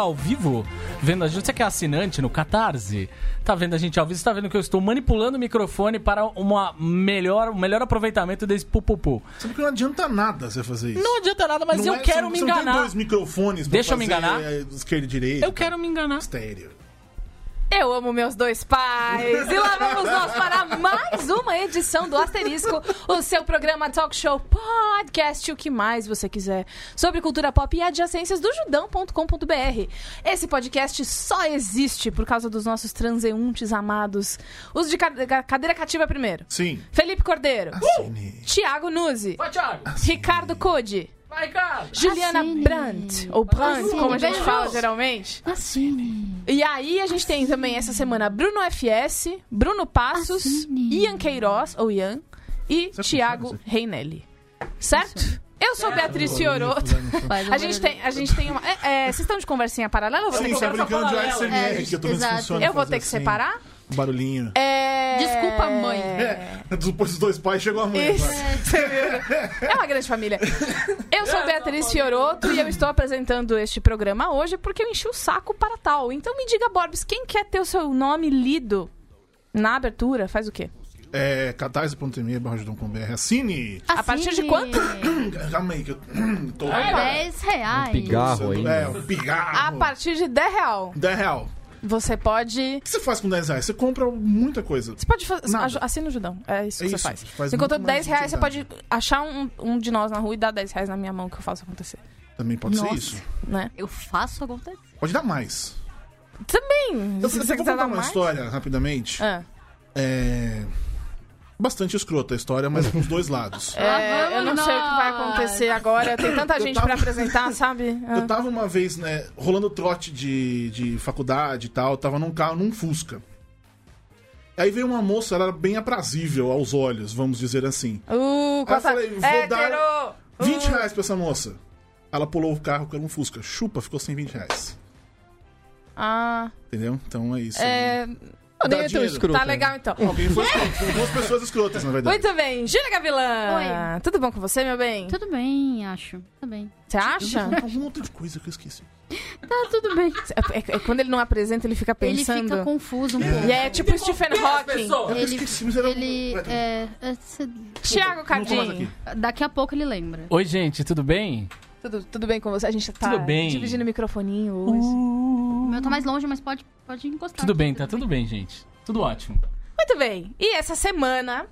ao vivo vendo a gente, você que é assinante no Catarse, tá vendo a gente ao vivo, você tá vendo que eu estou manipulando o microfone para uma melhor, um melhor aproveitamento desse pupupu. Sabe que não adianta nada você fazer isso. Não adianta nada, mas Não eu é- quero você me não tem enganar. dois microfones pra Deixa eu me enganar. é, esquerda e direita. Eu quero me enganar. Estéreo. Eu amo meus dois pais. E lá vamos nós para mais uma edição do Asterisco, o seu programa talk show podcast, o que mais você quiser, sobre cultura pop e adjacências do judão.com.br. Esse podcast só existe por causa dos nossos transeuntes amados. Os de ca- cadeira cativa primeiro. Sim. Felipe Cordeiro. Assine. Tiago Nuzzi. Vai, Thiago. Ricardo Code. Vai, cara. Juliana Assine. Brandt. Ou Brandt, Assine. como a gente fala geralmente. Assine. E aí a gente tem também essa semana Bruno FS, Bruno Passos, Assine. Ian Queiroz, ou Ian, e Certo, Thiago certo. Reinelli. Certo? Eu sou Beatriz Fioroto. A gente tem, a gente tem uma. É, é, vocês estão de conversinha paralela? Eu vou ter que, tá separar? brincando de que eu exato. eu vou ter que assim, separar? Um barulhinho. É... Desculpa, mãe. É, depois dos dois pais chegou a mãe. Isso. É uma grande família. Eu sou Beatriz Fioroto e eu estou apresentando este programa hoje porque eu enchi o saco para tal. Então me diga, Borbs, quem quer ter o seu nome lido na abertura, faz o quê? É, catarse.me barra. Assine! A partir de quanto? Calma aí, que eu tô... 10 reais. Pigarro ainda. É, um pigarro. A partir de 10 real. 10 real. Você pode. O que você faz com 10 reais? Você compra muita coisa. Você pode fazer. Nada. Assina o Judão. É isso É que isso, você faz. faz Enquanto muito 10 mais reais, você pode achar um, um de nós na rua e dar 10 reais na minha mão que eu faço acontecer. Também pode Nossa. ser isso. Né? Eu faço acontecer. Pode dar mais. Também. Eu, se eu você vou contar dar uma mais. história rapidamente. Ah. É. Bastante escrota a história, mas com os dois lados. É, eu não sei o que vai acontecer agora. Tem tanta gente tava- pra apresentar, sabe? Eu tava uma vez, né, rolando trote de, de faculdade e tal, tava num carro, num Fusca. Aí veio uma moça, ela era bem aprazível aos olhos, vamos dizer assim. Uh, Aí eu falei, vou Hétero! dar 20 Uh. reais pra essa moça. Ela pulou o carro, que era um Fusca. Chupa, ficou sem 20 reais. Ah, Entendeu? Então é isso. é... Ah, nem é tão escroto. Tá legal então. Alguém foi escroto. Foram duas pessoas escrotas, na verdade. Muito bem, Júlia Gavilã. Tudo bom com você, meu bem? Tudo bem, acho. Tudo bem. Você acha? Alguma outra coisa que eu esqueci. Tá tudo bem. É, é- é quando ele não apresenta, ele fica Ele pensando. fica confuso um pouco. E é tipo Stephen Hawking. Eu Ele, esqueci, mas era... ele Vai, tá. é, é, Tiago Não aqui. daqui a pouco ele lembra. Oi, gente, tudo bem? Tudo, tudo bem com você? A gente tá Tudo bem. dividindo o microfoninho hoje. O meu tá mais longe, mas pode, pode encostar. Tudo aqui, bem, tá tudo bem, gente. Tudo ótimo. Muito bem. E essa semana,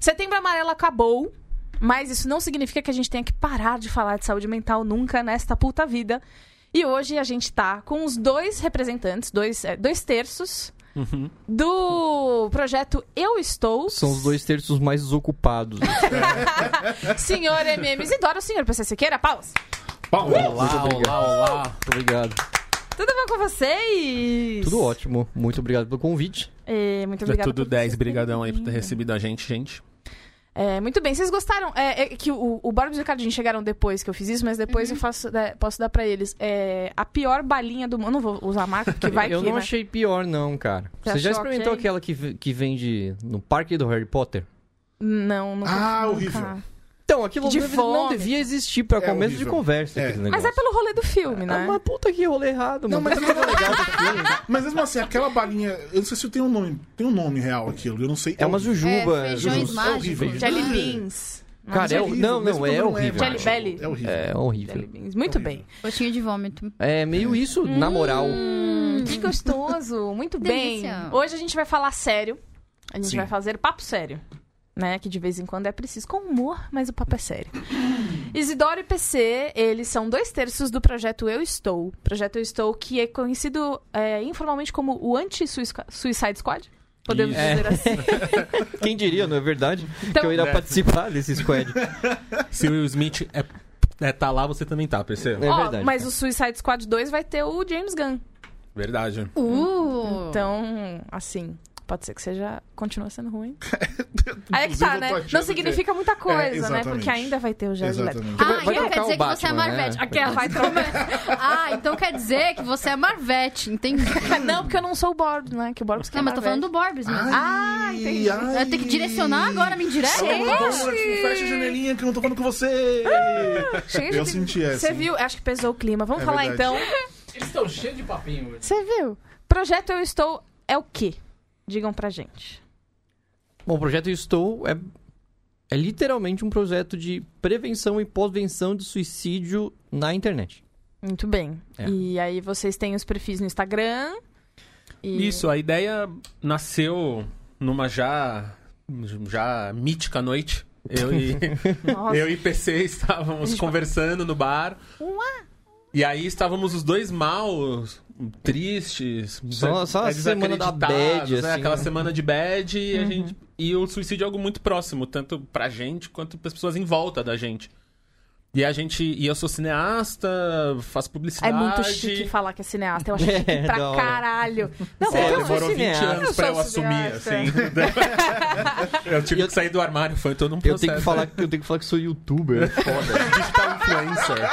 Setembro Amarelo acabou, mas isso não significa que a gente tenha que parar de falar de saúde mental nunca nesta puta vida. E hoje a gente tá com os dois representantes, dois, é, dois terços Uhum. do projeto Eu Estou. São os dois terços mais desocupados. Senhor MM Isidoro, senhor PC Siqueira, paus. Paulo, Olá, obrigado. olá, olá. Muito obrigado. Tudo bom com vocês? Tudo ótimo. Muito obrigado pelo convite. É, muito É obrigada. tudo por 10, vocês brigadão aí por ter recebido a gente, gente. É, muito bem, vocês gostaram? É, é que o, o Borbs e o Ricardinho chegaram depois que eu fiz isso, mas depois eu faço, é, posso dar pra eles. É, a pior balinha do mundo. Eu não vou usar a marca, porque vai eu que, não né? achei pior, não, cara. Você Você já experimentou ok? aquela que, que vende no parque do Harry Potter? Não, não Ah, horrível. Então, aquilo De não devia existir pra É começo horrível. de conversa. É. Mas é pelo rolê do filme, É né? uma puta que rolê errado, Não, mano. mas- Mas coisa legal do filme. Mas mesmo assim, aquela balinha. Eu não sei se tem um nome. Tem um nome real aquilo. Eu não sei. É uma jujuba. É, feijões É mágicos. horrível. Jelly Beans. Cara, é, horrível, não, mesmo não, é horrível. Jelly Belly. É horrível. É horrível. Jelly Beans. Muito bem. Gostinho de vômito. É meio isso, na moral. Hum, que gostoso. Muito bem. Delícia. Hoje a gente vai falar sério. A gente Sim. vai fazer papo sério. Né? Que de vez em quando é preciso. Com humor, mas o papo é sério. Isidoro e PC, eles são dois terços do projeto Eu Estou. Projeto Eu Estou, que é conhecido é, informalmente como o Anti-Suicide Squad. Podemos Isso. dizer assim. Quem diria, não é verdade? Então- que eu iria participar desse squad. Se o Will Smith é, é, tá lá, você também tá, percebeu? É verdade, mas cara. o Suicide Squad 2 vai ter o James Gunn. Verdade. Uh! Então, assim, Pode ser que seja. Continua sendo ruim. Aí é que tá, né? Não significa muita coisa, né? exatamente. Porque ainda vai ter o Jared Leto. Ah, vai então quer dizer que você é né? Marvete. Aquela. Vai trocar. Ah, então quer dizer que você é Marvete, entendi. Não, porque eu não sou o Borbs, né? Que o Borbs que Não, é mas tô falando do. Borbs mesmo. Ah, entendi. ai. Eu tenho que direcionar agora, me indireta? Fecha a janelinha que eu não tô falando com você. Gente, Eu senti essa. Você viu? Acho que pesou o clima. Vamos É falar verdade. então. Eles estão cheios de papinho. Você viu? Projeto Eu Estou é o quê? Digam pra gente. Bom, o projeto Eu Estou é, é literalmente um projeto de prevenção e pós-venção de suicídio na internet. Muito bem. É. E aí vocês têm os perfis no Instagram. E... Isso, a ideia nasceu numa já, já mítica noite. Eu e, Nossa. eu e PC estávamos conversando no bar. E aí estávamos os dois maus, tristes. Só- só a é, semana da bad, né? assim, Aquela né? semana de bad e, a gente, e o suicídio é algo muito próximo, tanto pra gente quanto pras pessoas em volta da gente. E a gente. E eu sou cineasta, faço É publicidade. muito chique falar que é cineasta. Eu acho chique É, pra caralho. Não, É, porque eu eu sou Demorou 20 cineasta. anos Eu pra eu assumir, cineasta. assim. eu tive Eu- que sair do armário, foi todo um Eu processo. tenho que falar eu tenho que falar que sou youtuber. é Foda. Digital influencer.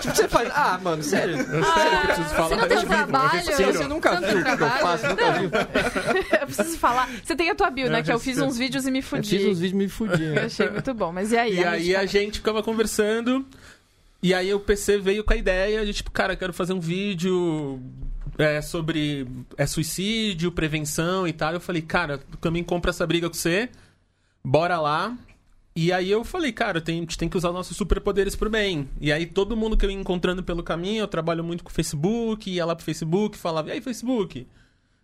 Tipo, você faz. Ah, mano, sério. Sério que eu preciso falar. Você não tem eu eu trabalho? respiro. Você nunca viu o que eu faço? Nunca viu? eu preciso falar. Você tem a tua bio, né? Eu Que eu fiz preciso. uns vídeos e me Eu fudi. fiz uns vídeos e me fudi. Eu achei muito bom. Mas e aí? E aí a gente... gente ficava conversando. E aí o PC veio com a ideia de tipo, cara, quero fazer um vídeo é, sobre é, suicídio, prevenção e tal. Eu falei, cara, eu também compro essa briga com você. Bora lá. E aí eu falei, cara, tem, a gente tem que usar nossos superpoderes pro bem. E aí todo mundo que eu ia encontrando pelo caminho, eu trabalho muito com o Facebook, ia lá pro Facebook, falava, e aí, Facebook?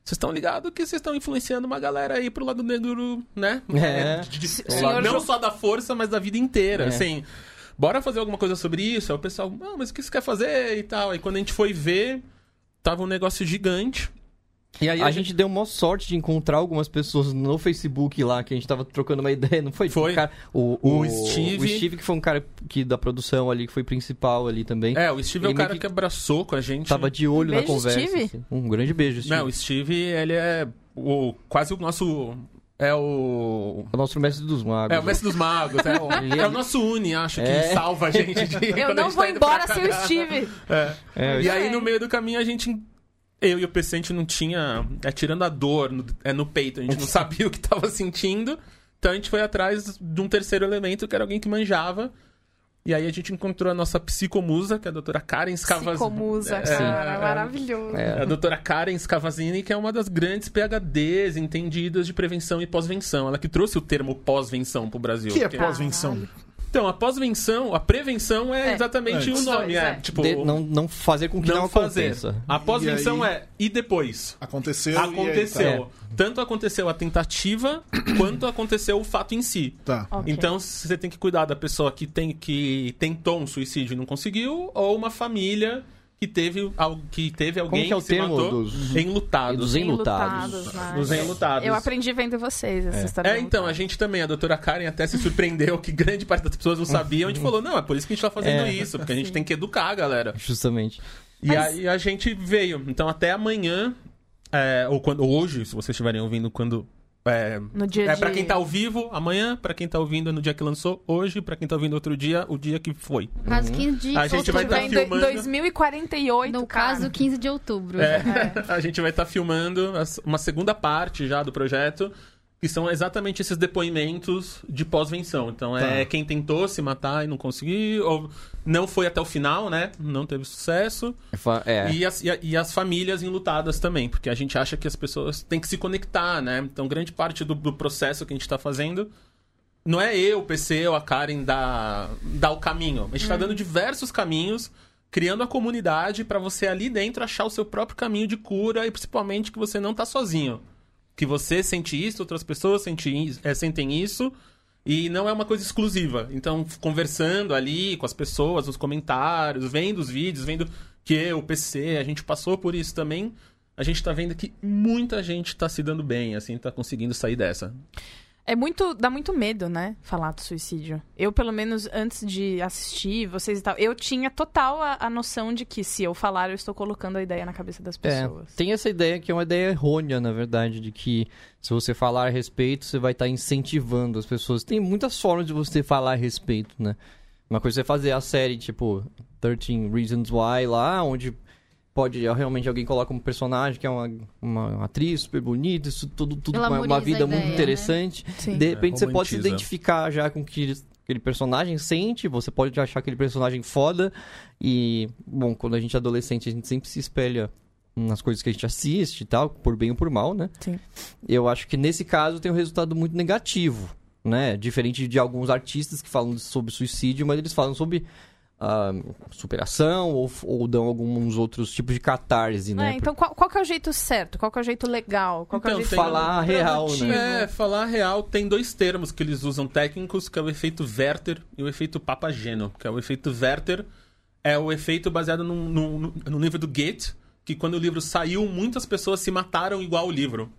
Vocês estão ligados que vocês estão influenciando uma galera aí pro lado negro, né? É. De- de- Senhor não só da força, mas da vida inteira, É. assim. Bora fazer alguma coisa sobre isso? Aí o pessoal, não, mas o que você quer fazer e tal. Aí quando a gente foi ver, tava um negócio gigante. E aí A gente deu uma sorte de encontrar algumas pessoas no Facebook lá, que a gente tava trocando uma ideia, não foi? Foi. o, cara- o, O Steve. O Steve, que foi um cara que, da produção ali, que foi principal ali também. É, o Steve é Ele o meio cara que que abraçou com a gente. Tava de olho na Beijo, conversa. Steve. assim. Um grande beijo, Steve. Não, o Steve, ele é o, quase o nosso. É o. É o nosso mestre dos magos. É o mestre dos magos. É o, é o nosso Uni, acho, que É. salva a gente de. Eu a não gente vou tá embora sem o. Steve. É. É, E o- aí, É. no meio do caminho, a gente. Eu e o PC, a gente não tinha. É tirando a dor no, é no peito, a gente não sabia o que tava sentindo. Então a gente foi atrás de um terceiro elemento, que era alguém que manjava. E aí a gente encontrou a nossa psicomusa, que é a doutora Karen Scavazini. Psicomusa, É, cara. é, maravilhoso. É. A doutora Karen Scavazini, que é uma das grandes PHDs entendidas de prevenção e pós-venção. Ela que trouxe o termo pós-venção pro Brasil. O que é pós-venção? Então, a pós-venção, a prevenção é, É. exatamente Antes. o nome. É, é. tipo, De- não, não fazer com que não, não fazer. aconteça. A pós-venção aí? é e depois. Aconteceu e aí, Aconteceu. tá. Tanto aconteceu a tentativa, quanto aconteceu o fato em si. Tá. Ok. Então, você tem que cuidar da pessoa que, tem, que tentou um suicídio e não conseguiu, ou uma família que teve, que teve alguém que é o se termo matou dos- enlutados. dos enlutados. Enlutados, né? Os enlutados. Eu aprendi vendo vocês essa história. É, então, a gente também, a doutora Karen até se surpreendeu que grande parte das pessoas não sabiam. A gente falou, não, é por isso que a gente tá fazendo É. isso, porque a gente tem que educar a galera. Justamente. E Mas- aí a gente veio. Então até amanhã, é, ou quando ou hoje, se vocês estiverem ouvindo quando. É, No dia é de... pra quem tá ao vivo, amanhã, pra quem tá ouvindo no dia que lançou, hoje, pra quem tá ouvindo outro dia, o dia que foi. No caso, 15 de A gente vai Outubro, tá em filmando. 2048, No cara. caso, 15 de outubro. É, a gente vai estar filmando as- uma segunda parte já do projeto, que são exatamente esses depoimentos de pós-venção. Então é Tá. quem tentou se matar e não conseguiu, ou não foi até o final, né? Não teve sucesso. Fa- É. E, as, e, a- e as famílias enlutadas também, porque a gente acha que as pessoas têm que se conectar, né? Então, grande parte do, do processo que a gente está fazendo não é eu, o PC ou a Karen dar, dar o caminho. A gente está dando diversos caminhos, criando a comunidade para você ali dentro achar o seu próprio caminho de cura e principalmente que você não tá sozinho. Que você sente isso, outras pessoas sentem é, sentem isso. E não é uma coisa exclusiva. Então, conversando ali com as pessoas, nos comentários, vendo os vídeos, vendo que o PC, a gente passou por isso também. A gente tá vendo que muita gente tá se dando bem, assim, tá conseguindo sair dessa. É muito. dá muito medo, né? Falar do suicídio. Eu, pelo menos, antes de assistir vocês e tal, eu tinha total a, a noção de que se eu falar, eu estou colocando a ideia na cabeça das É, pessoas. tem essa ideia que é uma ideia errônea, na verdade, de que se você falar a respeito, você vai estar incentivando as pessoas. Tem muitas formas de você falar a respeito, né? Uma coisa é fazer a série, tipo, 13 Reasons Why lá, onde pode realmente alguém coloca um personagem que é uma, uma atriz super bonita, isso tudo, tudo uma, uma vida ideia, muito né? interessante. Sim. De repente você pode se identificar já com o que aquele personagem sente, você pode achar aquele personagem foda. E, bom, quando a gente é adolescente, a gente sempre se espelha nas coisas que a gente assiste e tal, por bem ou por mal, né? Sim. Eu acho que nesse caso tem um resultado muito negativo, né? Diferente de alguns artistas que falam sobre suicídio, mas eles falam sobre superação ou, ou dão alguns outros tipos de catarse, né? É, então, qual, qual que é o jeito certo? Qual que é o jeito legal? Qual que é o Então, jeito Falar real, né? É, falar real tem dois termos que eles usam técnicos, que é o efeito Werther e o efeito Papageno. Que é o efeito Werther é o efeito baseado num, num, num livro do Goethe, que quando o livro saiu, muitas pessoas se mataram igual o livro.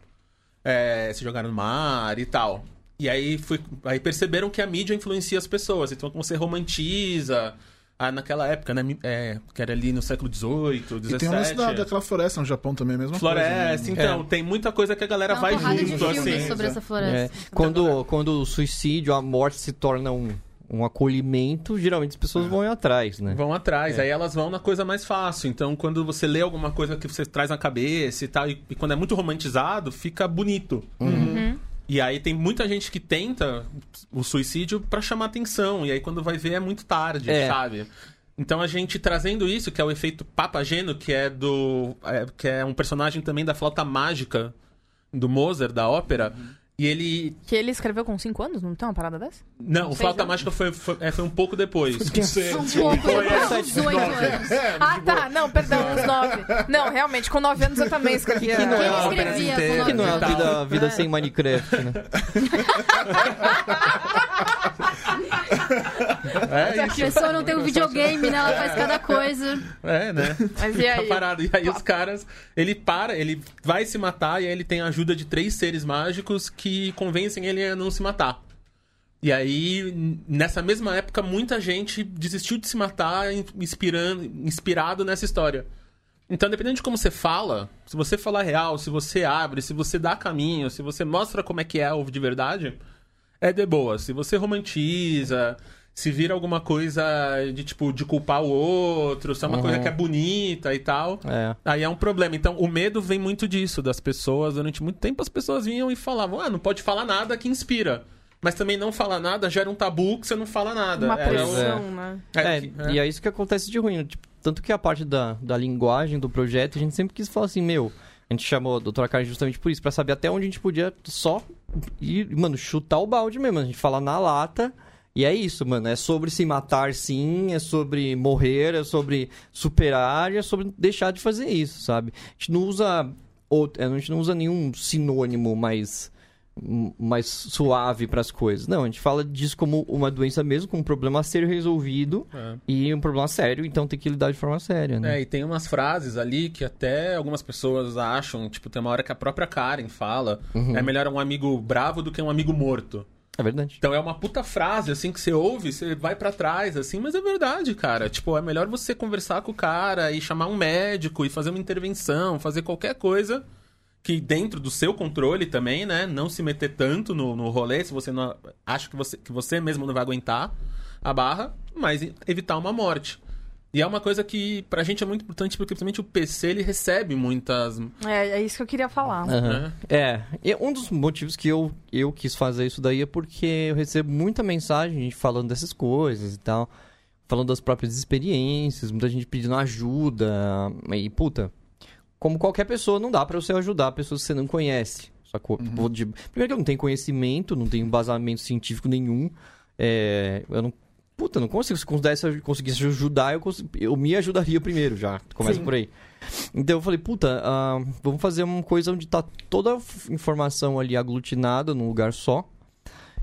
É, se jogaram no mar e tal. E aí, foi, aí perceberam que a mídia influencia as pessoas. Então, como você romantiza... ah, naquela época, né? é, que era ali no século XVIII, XVII. E tem uma da, daquela floresta no Japão também, a mesma Floresta, coisa. né? então, tem muita coisa que a galera vai junto, assim. sobre essa É, floresta. quando, quando o suicídio, a morte se torna um, um acolhimento, geralmente as pessoas vão ir atrás, né? Vão atrás, aí elas vão na coisa mais fácil. Então, quando você lê alguma coisa que você traz na cabeça e tal, e, e quando é muito romantizado, fica bonito. E aí tem muita gente que tenta o suicídio pra chamar atenção, e aí quando vai ver é muito tarde, É. sabe? Então a gente trazendo isso, que é o efeito Papageno, que é do. é, que é um personagem também da flauta mágica do Mozart, da ópera. E ele. Que ele escreveu com 5 anos? Não tem uma parada dessa? Não, o flauta anos? mágica foi, foi, é, foi um pouco depois. Um pouco, uns 18 anos. Ah, tá. Não, perdão, uns 9. Não, realmente, com 9 anos eu também escrevia. Que não é Quem uma ópera escrevia inteira. com Que não é a vida, vida sem Minecraft, né? É A isso. pessoa não tem um videogame, né? Ela faz cada coisa. É, né? Mas e aí? Parado. E aí os caras, ele para, ele vai se matar e aí ele tem a ajuda de três seres mágicos que convencem ele a não se matar. E aí, nessa mesma época, muita gente desistiu de se matar in- inspirando, inspirado nessa história. Então, dependendo de como você fala, se você falar real, se você abre, se você dá caminho, se você mostra como é que é o de verdade, é de boa. Se você romantiza, se vira alguma coisa de tipo de culpar o outro, se é uma coisa que é bonita e tal, É. aí é um problema. Então, o medo vem muito disso, das pessoas. Durante muito tempo, as pessoas vinham e falavam: ah, não pode falar nada que inspira. Mas também não falar nada gera um tabu que você não fala nada. Uma Era o- pressão, né? É, que- e é isso que acontece de ruim. Tipo, tanto que a parte da, da linguagem do projeto, a gente sempre quis falar assim, meu, a gente chamou a doutora Karen justamente por isso, pra saber até onde a gente podia só ir, mano, chutar o balde mesmo. A gente fala na lata. E é isso, mano. É sobre se matar, sim. É sobre morrer. É sobre superar. E é sobre deixar de fazer isso, sabe? A gente não usa. out- A gente não usa nenhum sinônimo mais mais suave para as coisas. Não, a gente fala disso como uma doença mesmo, como um problema a ser resolvido É. e um problema sério, então tem que lidar de forma séria, né? É, e tem umas frases ali que até algumas pessoas acham, tipo, tem uma hora que a própria Karen fala, Uhum. é melhor um amigo bravo do que um amigo morto. É verdade. Então é uma puta frase, assim, que você ouve, você vai pra trás, assim, mas é verdade, cara. Tipo, é melhor você conversar com o cara e chamar um médico e fazer uma intervenção, fazer qualquer coisa que dentro do seu controle também, né? Não se meter tanto no, no rolê, se você não acha que você, que você mesmo não vai aguentar a barra, mas evitar uma morte. E é uma coisa que pra gente é muito importante, porque principalmente o PC ele recebe muitas. É, é isso que eu queria falar. Né? É, e um dos motivos que eu, eu quis fazer isso daí é porque eu recebo muita mensagem, falando dessas coisas e tal, falando das próprias experiências, muita gente pedindo ajuda, e puta, como qualquer pessoa, não dá pra você ajudar pessoas que você não conhece, sacou? Tipo, Primeiro que eu não tenho conhecimento, não tenho embasamento científico nenhum, é, eu não... Puta, não consigo. Se conseguisse, conseguisse ajudar, eu, cons- eu me ajudaria primeiro já. Começa Sim. por aí. Então eu falei, puta, ah, vamos fazer uma coisa onde tá toda a informação ali aglutinada num lugar só.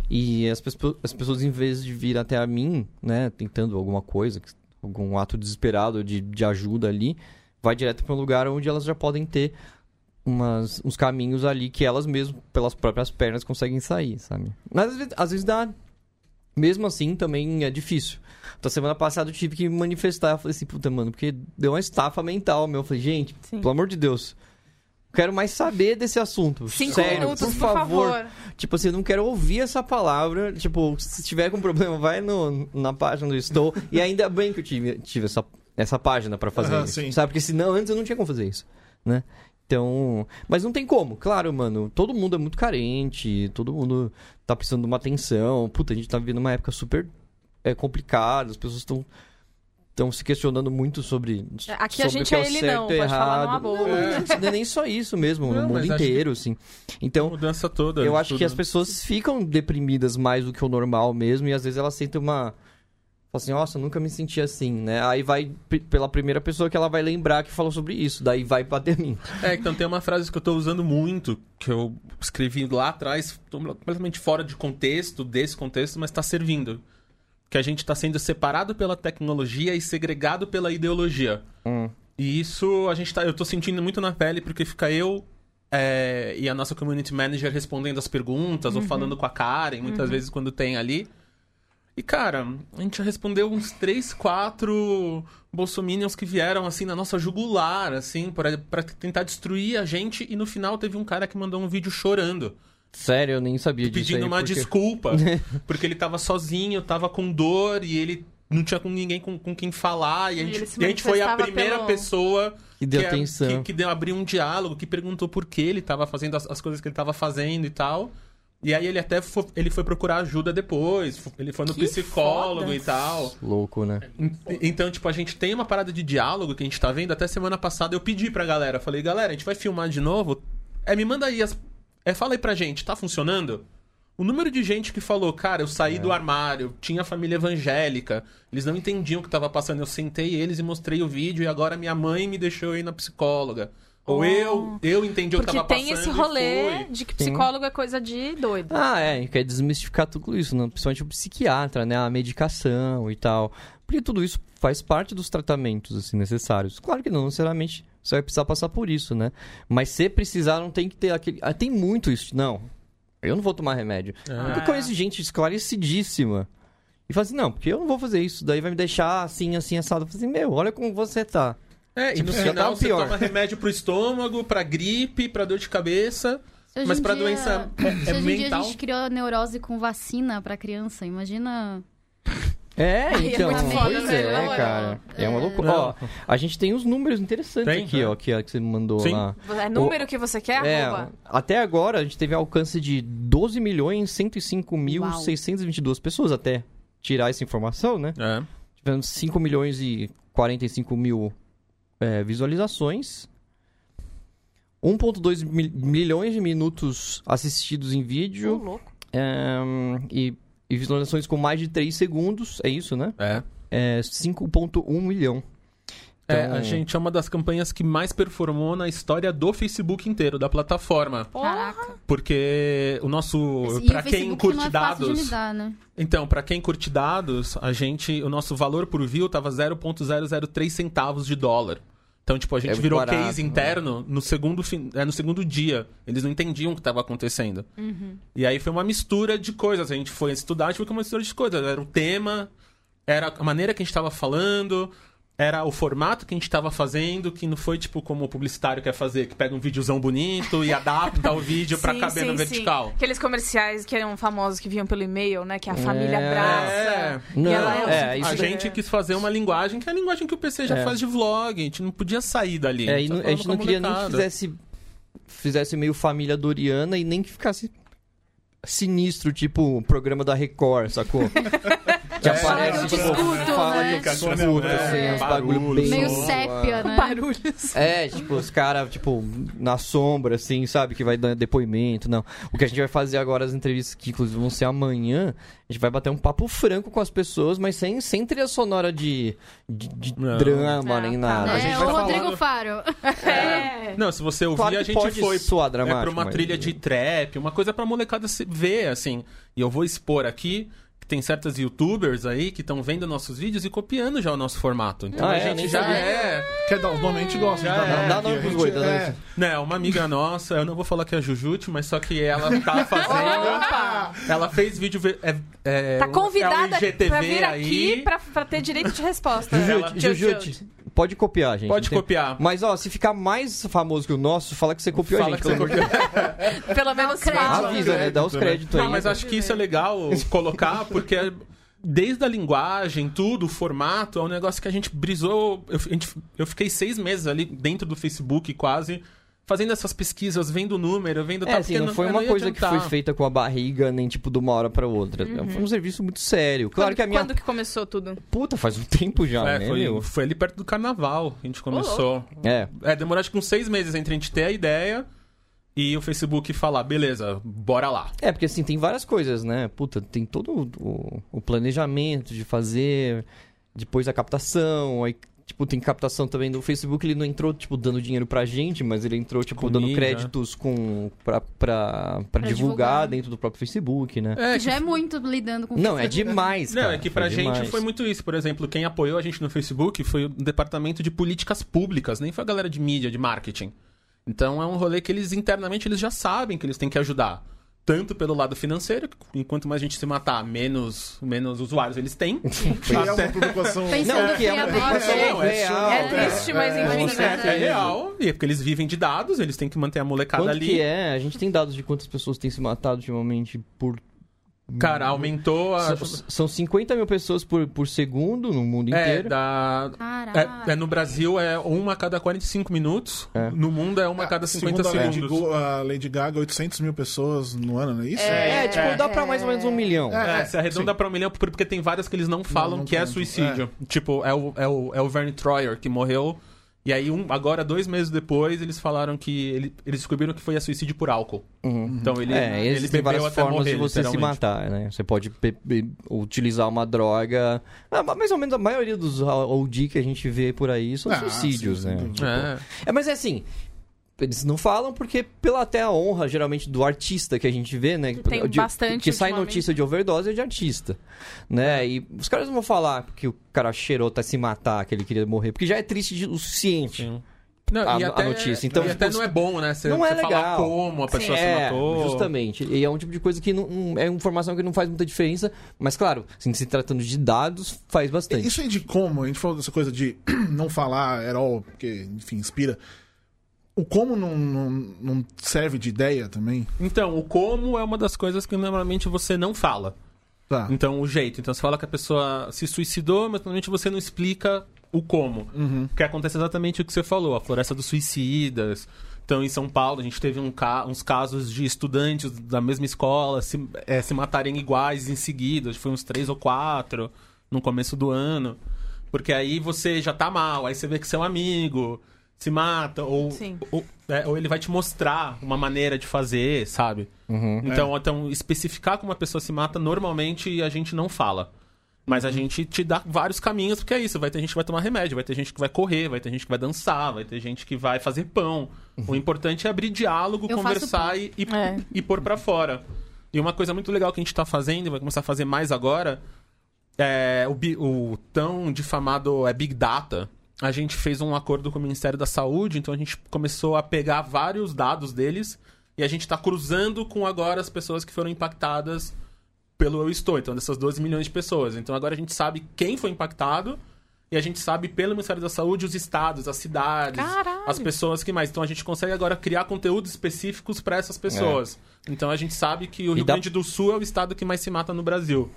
E as, pespo- as pessoas, em vez de vir até a mim, né, tentando alguma coisa, algum ato desesperado de, de ajuda ali, vai direto para um lugar onde elas já podem ter umas, uns caminhos ali que elas mesmas, pelas próprias pernas, conseguem sair, sabe? Mas às vezes, às vezes dá. Mesmo assim, também é difícil. Então, semana passada eu tive que me manifestar. Eu falei assim, puta, mano, porque deu uma estafa mental, meu. Eu falei, gente, Sim. pelo amor de Deus. Quero mais saber desse assunto. Cinco Sério, minutos, por favor. favor. Tipo assim, eu não quero ouvir essa palavra. Tipo, se tiver com problema, vai no, na página do Estou. e ainda bem que eu tive, tive essa, essa página pra fazer Aham, isso. sim. Sabe? Porque senão antes eu não tinha como fazer isso, né? Então. Mas não tem como. Claro, mano. Todo mundo é muito carente. Todo mundo tá precisando de uma atenção. Puta, a gente tá vivendo uma época super é, complicada. As pessoas estão. Estão se questionando muito sobre. Aqui a sobre gente o que é ele certo não, e pode falar numa errado. boa. É, não é nem só isso mesmo, Não, no mundo que- inteiro, assim. Então, Mudança toda. eu de acho que tudo. as pessoas ficam deprimidas mais do que o normal mesmo, e às vezes elas sentem uma. Fala assim, nossa, nunca me senti assim, né? Aí vai pela primeira pessoa que ela vai lembrar que falou sobre isso, daí vai bater mim. É, então tem uma frase que eu tô usando muito, que eu escrevi lá atrás, completamente fora de contexto, desse contexto, mas tá servindo. Que a gente tá sendo separado pela tecnologia e segregado pela ideologia. Hum. E isso a gente tá. Eu tô sentindo muito na pele, porque fica eu é, e a nossa community manager respondendo as perguntas, ou falando com a Karen, muitas vezes quando tem ali. E, cara, a gente já respondeu uns três, quatro bolsominions que vieram, assim, na nossa jugular, assim, pra, pra tentar destruir a gente. E no final teve um cara que mandou um vídeo chorando, Sério, eu nem sabia disso. pedindo aí, uma porque- desculpa. porque ele tava sozinho, tava com dor e ele não tinha com ninguém com, com quem falar. E a gente, e a gente foi a primeira pelo- pessoa Que deu é- atenção. que, que deu, abriu um diálogo, que perguntou por que ele tava fazendo as, as coisas que ele tava fazendo e tal. E aí ele até foi, ele foi procurar ajuda depois. Ele foi no Que psicólogo foda. e tal. Louco, né? En- Então, tipo, a gente tem uma parada de diálogo que a gente tá vendo. Até semana passada eu pedi pra galera. Falei, galera, a gente vai filmar de novo. É, me manda aí as. É, fala aí pra gente, tá funcionando? O número de gente que falou, cara, eu saí do armário, tinha família evangélica, eles não entendiam o que tava passando. Eu sentei eles e mostrei o vídeo e agora minha mãe me deixou ir na psicóloga. Ou Oh. eu, eu entendi o que Porque tava tem passando. esse rolê de que psicólogo é coisa de doido. Ah, é, quer desmistificar tudo isso, né? principalmente o psiquiatra, né? A medicação e tal. Porque tudo isso faz parte dos tratamentos, assim, necessários. Claro que não, necessariamente você vai precisar passar por isso, né? Mas se precisar, não tem que ter aquele... Ah, tem muito isso. Não, eu não vou tomar remédio. É. Eu conheço gente esclarecidíssima. E fala assim, não, porque eu não vou fazer isso. Daí vai me deixar assim, assim, assado. Eu falo assim, meu, olha como você tá. É, e Tipo, no já final você pior. toma remédio pro estômago, pra gripe, pra dor de cabeça. Hoje Mas pra dia- doença é, é dia a mental. gente criou neurose com vacina pra criança, imagina. É, Ai, é então, muito foda, pois velho, na é, cara. É uma loucura. Não. Ó, a gente tem uns números interessantes Tem, aqui, é. ó, que, que você mandou Sim. lá. É número que você quer, É, arroba? até agora a gente teve alcance de 12 milhões 105 mil Uau. 622 pessoas até tirar essa informação, né? É. Tivemos 5 milhões e 45 mil é, visualizações. 1.2 mil- milhões de minutos assistidos em vídeo. louco. é, e, e visualizações com mais de 3 segundos. É isso, né? É. É 5.1 milhão. É, Então- a gente é uma das campanhas que mais performou na história do Facebook inteiro, da plataforma. Caraca. Porque o nosso. Pra o quem Facebook curte não é fácil de dados. lidar, né? Então, pra quem curte dados, a gente. O nosso valor por view tava 0,003 centavos de dólar. Então, tipo, a gente É virou barato, case né? interno no segundo, fin- é, no segundo dia. Eles não entendiam o que estava acontecendo. E aí foi uma mistura de coisas. A gente foi estudar, a gente foi uma mistura de coisas. Era o tema, era a maneira que a gente estava falando, era o formato que a gente estava fazendo, que não foi tipo como o publicitário quer fazer, que pega um videozão bonito e adapta o vídeo pra Sim, caber sim, no sim. vertical. Aqueles comerciais que eram famosos que vinham pelo e-mail, né? Que a família É. abraça. Não, e ela é, é, isso a gente quis fazer uma linguagem que é a linguagem que o PC já É. faz de vlog. A gente não podia sair dali. É, e tá não- a gente não queria nem que fizesse, fizesse meio família doriana e nem que ficasse sinistro, tipo o programa da Record, sacou? que É, aparece, eu te tipo, escuto, fala né? que eu escuto, é, assim, uns bagulho bem... Meio som, sépia, né? Barulhos. É, tipo, os caras, tipo, na sombra, assim, sabe? Que vai dar depoimento, não. O que a gente vai fazer agora, as entrevistas que inclusive vão ser amanhã, a gente vai bater um papo franco com as pessoas, mas sem, sem trilha sonora de, de, de Não. drama, Ah, nem tá. nada. A gente É, vai o falar- Rodrigo Faro. É. Não, se você ouvir, Claro a gente pode foi soar é, pra uma mas- trilha de trap, uma coisa pra molecada se ver, assim. E eu vou expor aqui tem certas youtubers aí que estão vendo nossos vídeos e copiando já o nosso formato. Então Ah, a é? gente já sabia. é. Quer dar os nomes? A gente gosta Já de dar é. nome. Dá nome pros boi, dá nome. é. Né, uma amiga nossa, eu não vou falar que é a Jujute, mas só que ela tá fazendo. ela fez vídeo. É, é, Tá um- convidada é um IGTV pra vir aí. aqui pra, pra ter direito de resposta. Jujute, Jujute. Pode copiar, gente. Pode tem- copiar. Mas, ó, se ficar mais famoso que o nosso, fala que você copiou Fala a gente. que você copiou. Pelo menos crédito. Avisa, né? Dá os Crédito, créditos aí. Não, mas acho que isso é legal colocar, porque desde a linguagem, tudo, o formato, é um negócio que a gente brisou. Eu, a gente- eu fiquei seis meses ali dentro do Facebook quase. Fazendo essas pesquisas, vendo o número, vendo É, tal, assim, porque não foi uma ia coisa que adiantar. foi feita com a barriga, nem tipo de uma hora pra outra. Foi um serviço muito sério. Claro Quando, que a minha quando que começou tudo? puta faz um tempo já, É, né, foi, meu? foi ali perto do carnaval que a gente começou. É. É, demorou acho que uns seis meses entre a gente ter a ideia e o Facebook falar, beleza, bora lá. É, porque assim, tem várias coisas, né? Puta, tem todo o, o planejamento de fazer, depois a captação, aí, tipo, tem captação também do Facebook, ele não entrou, tipo, dando dinheiro pra gente, mas ele entrou, tipo, Com dando mídia. créditos com, pra, pra, pra, divulgar, divulgar. dentro do próprio Facebook, né? É, Já é muito lidando com Não, é Facebook. demais, Não, cara. é que pra foi gente demais. foi muito isso. Por exemplo, quem apoiou a gente no Facebook foi o departamento de políticas públicas, nem foi a galera de mídia, de marketing. Então é um rolê que eles internamente eles já sabem que eles têm que ajudar. Tanto pelo lado financeiro, que enquanto mais a gente se matar, menos, menos usuários eles têm. Que é uma publicação. Pensando Não, que é uma friamente. preocupação É, é real. É né? triste, mas É, enfim. É real, e é porque eles vivem de dados, eles têm que manter a molecada Quanto ali. que é? A gente tem dados de quantas pessoas têm se matado ultimamente por... Cara, aumentou a. São, são 50 mil pessoas por, por segundo no mundo É, inteiro. da. Caraca. É, é, no Brasil é uma a cada 45 minutos. É. No mundo é uma a cada 50 Segundo a Lady, segundos. Go- a Lady Gaga, 800 mil pessoas no ano, não é isso? É, tipo, dá pra mais ou menos um milhão. É, se arredonda pra um milhão, por- porque tem várias que eles não falam não que é contam, suicídio. Tipo, é o, é, o, é o Verne Troyer que morreu. E aí, um, agora, dois meses depois, eles falaram que. Ele, eles descobriram que foi a suicídio por álcool. Uhum. Então ele, É, ele bebeu várias até formas morrer, de você se matar, né? Você pode utilizar uma droga. Ah, mas mais ou menos a maioria dos OD que a gente vê por aí são Ah, suicídios, sim, né? dúvida. É. É, mas é assim. Eles não falam porque, pela até a honra, geralmente, do artista que a gente vê, né? Tem de- bastante Que sai notícia de overdose é de artista. Né? E os caras não vão falar que o cara cheirou até se matar, que ele queria morrer, porque já é triste de- o suficiente. Sim. Não, A- e a até, notícia. Então, e até tipo, não é bom, né? Você, não é você falar legal. como a pessoa se é, matou. justamente. E é um tipo de coisa que não, não- é informação que não faz muita diferença, mas claro, assim, se tratando de dados, faz bastante. Isso aí de como, a gente falou dessa coisa de não falar at all, porque, enfim, inspira. O como não, não, não serve de ideia também? Então, o como é uma das coisas que normalmente você não fala. Tá. Então, o jeito. Então, você fala que a pessoa se suicidou, mas normalmente você não explica o como. Uhum. Porque acontece exatamente o que você falou, a floresta dos suicidas. Então, em São Paulo, a gente teve um ca- uns casos de estudantes da mesma escola se, eh, se matarem iguais em seguida. Acho que Foi uns três ou quatro no começo do ano. Porque aí você já tá mal, aí você vê que seu amigo se mata, ou, ou, é, ou ele vai te mostrar uma maneira de fazer, sabe? Uhum. Então, então, especificar como uma pessoa se mata, normalmente a gente não fala. Mas a Uhum. gente te dá vários caminhos, porque é isso. Vai ter gente que vai tomar remédio, vai ter gente que vai correr, vai ter gente que vai dançar, vai ter gente que vai fazer pão. Uhum. O importante é abrir diálogo, Eu conversar e, e, É. e pôr pra fora. E uma coisa muito legal que a gente tá fazendo, e vai começar a fazer mais agora, é o, o tão difamado é Big Data. A gente fez um acordo com o Ministério da Saúde, então a gente começou a pegar vários dados deles e a gente está cruzando com agora as pessoas que foram impactadas pelo Eu Estou, então dessas 12 milhões de pessoas. Então agora a gente sabe quem foi impactado e a gente sabe pelo Ministério da Saúde os estados, as cidades, Caralho. as pessoas que mais. Então a gente consegue agora criar conteúdos específicos para essas pessoas. Então a gente sabe que o Rio dá- Grande do Sul é o estado que mais se mata no Brasil.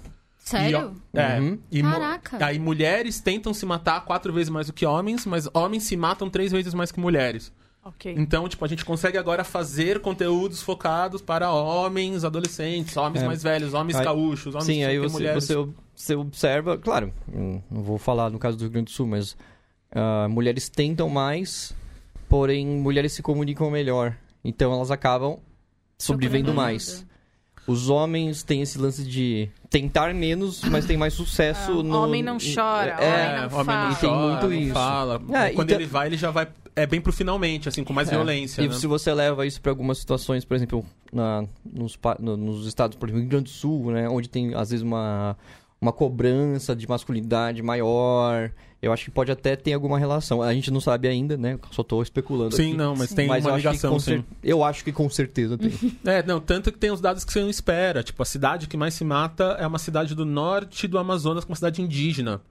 Sério? E, é, Uhum. e Caraca. Aí mulheres tentam se matar quatro vezes mais do que homens, mas homens se matam três vezes mais que mulheres. Ok. Então, tipo, a gente consegue agora fazer conteúdos focados para homens, adolescentes, homens É. mais velhos, homens Aí- gaúchos, homens Sim, que aí você, mulheres. você, você observa, claro, não vou falar no caso do Rio Grande do Sul, mas ah, mulheres tentam mais, porém mulheres se comunicam melhor. Então elas acabam sobrevivendo mais. Os homens têm esse lance de tentar menos, mas tem mais sucesso Ah, no. homem não chora, É, homem não homem fala. não E tem chora, muito não isso. fala. É, Quando então- ele vai, ele já vai é bem pro finalmente, assim, com mais É. violência. E né? se você leva isso para algumas situações, por exemplo, na- nos, no- nos estados, por exemplo, Rio Grande do Sul, né, onde tem às vezes uma, uma cobrança de masculinidade maior, eu acho que pode até ter alguma relação. A gente não sabe ainda, né? Só tô especulando Sim, aqui. não, mas tem Mas uma ligação, sim. eu acho que com certeza tem. É, não, tanto que tem os dados que você não espera. Tipo, a cidade que mais se mata é uma cidade do norte do Amazonas, uma cidade indígena.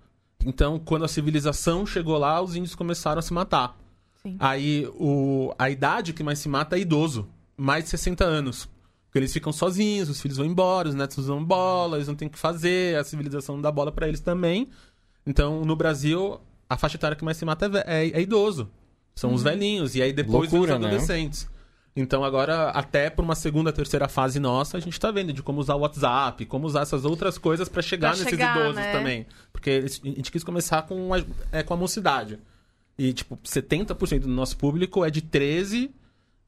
Então, quando a civilização chegou lá, os índios começaram a se matar. Sim. Aí, o, a idade que mais se mata é idoso, mais de 60 anos. Porque eles ficam sozinhos, os filhos vão embora, os netos usam bola, eles não têm o que fazer, a civilização não dá bola pra eles também. Então, no Brasil, a faixa etária que mais se mata é, é- é idoso. São os velhinhos, e aí depois vem os Loucura, né? adolescentes. Então agora, até por uma segunda, terceira fase nossa, a gente tá vendo de como usar o WhatsApp, como usar essas outras coisas pra chegar Pra nesses chegar, idosos né? também. Porque a gente quis começar com a, é, com a mocidade. E, tipo, 70% do nosso público é de 13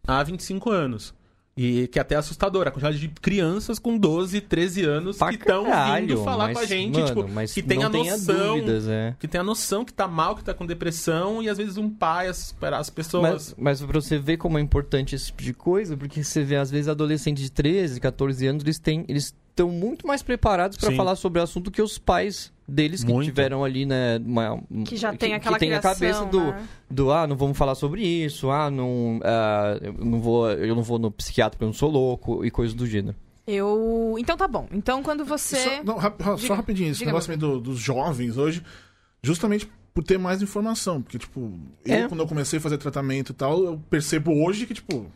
a 25 anos. E que é até assustador, a quantidade de crianças com 12, 13 anos Pra que estão vindo falar mas, com a gente, mano, tipo, que tem a noção dúvidas, é. que tem a noção que tá mal, que tá com depressão, e às vezes um pai, as, as pessoas. Mas, mas pra você ver como é importante esse tipo de coisa, porque você vê, às vezes, adolescentes de 13, 14 anos, eles têm. Eles estão muito mais preparados pra Sim. falar sobre o assunto que os pais deles que Muito. tiveram ali, né? Uma, Que já tem aquela que tem a criação, cabeça do, né? do ah, não vamos falar sobre isso, ah, não, ah, eu não vou, eu não vou no psiquiatra porque eu não sou louco e coisas do gênero. Eu. Então tá bom. Então quando você. Só, não, rap- só Diga. rapidinho, esse negócio do- dos jovens hoje, justamente por ter mais informação. Porque, tipo, eu, É. quando eu comecei a fazer tratamento e tal, eu percebo hoje que, tipo,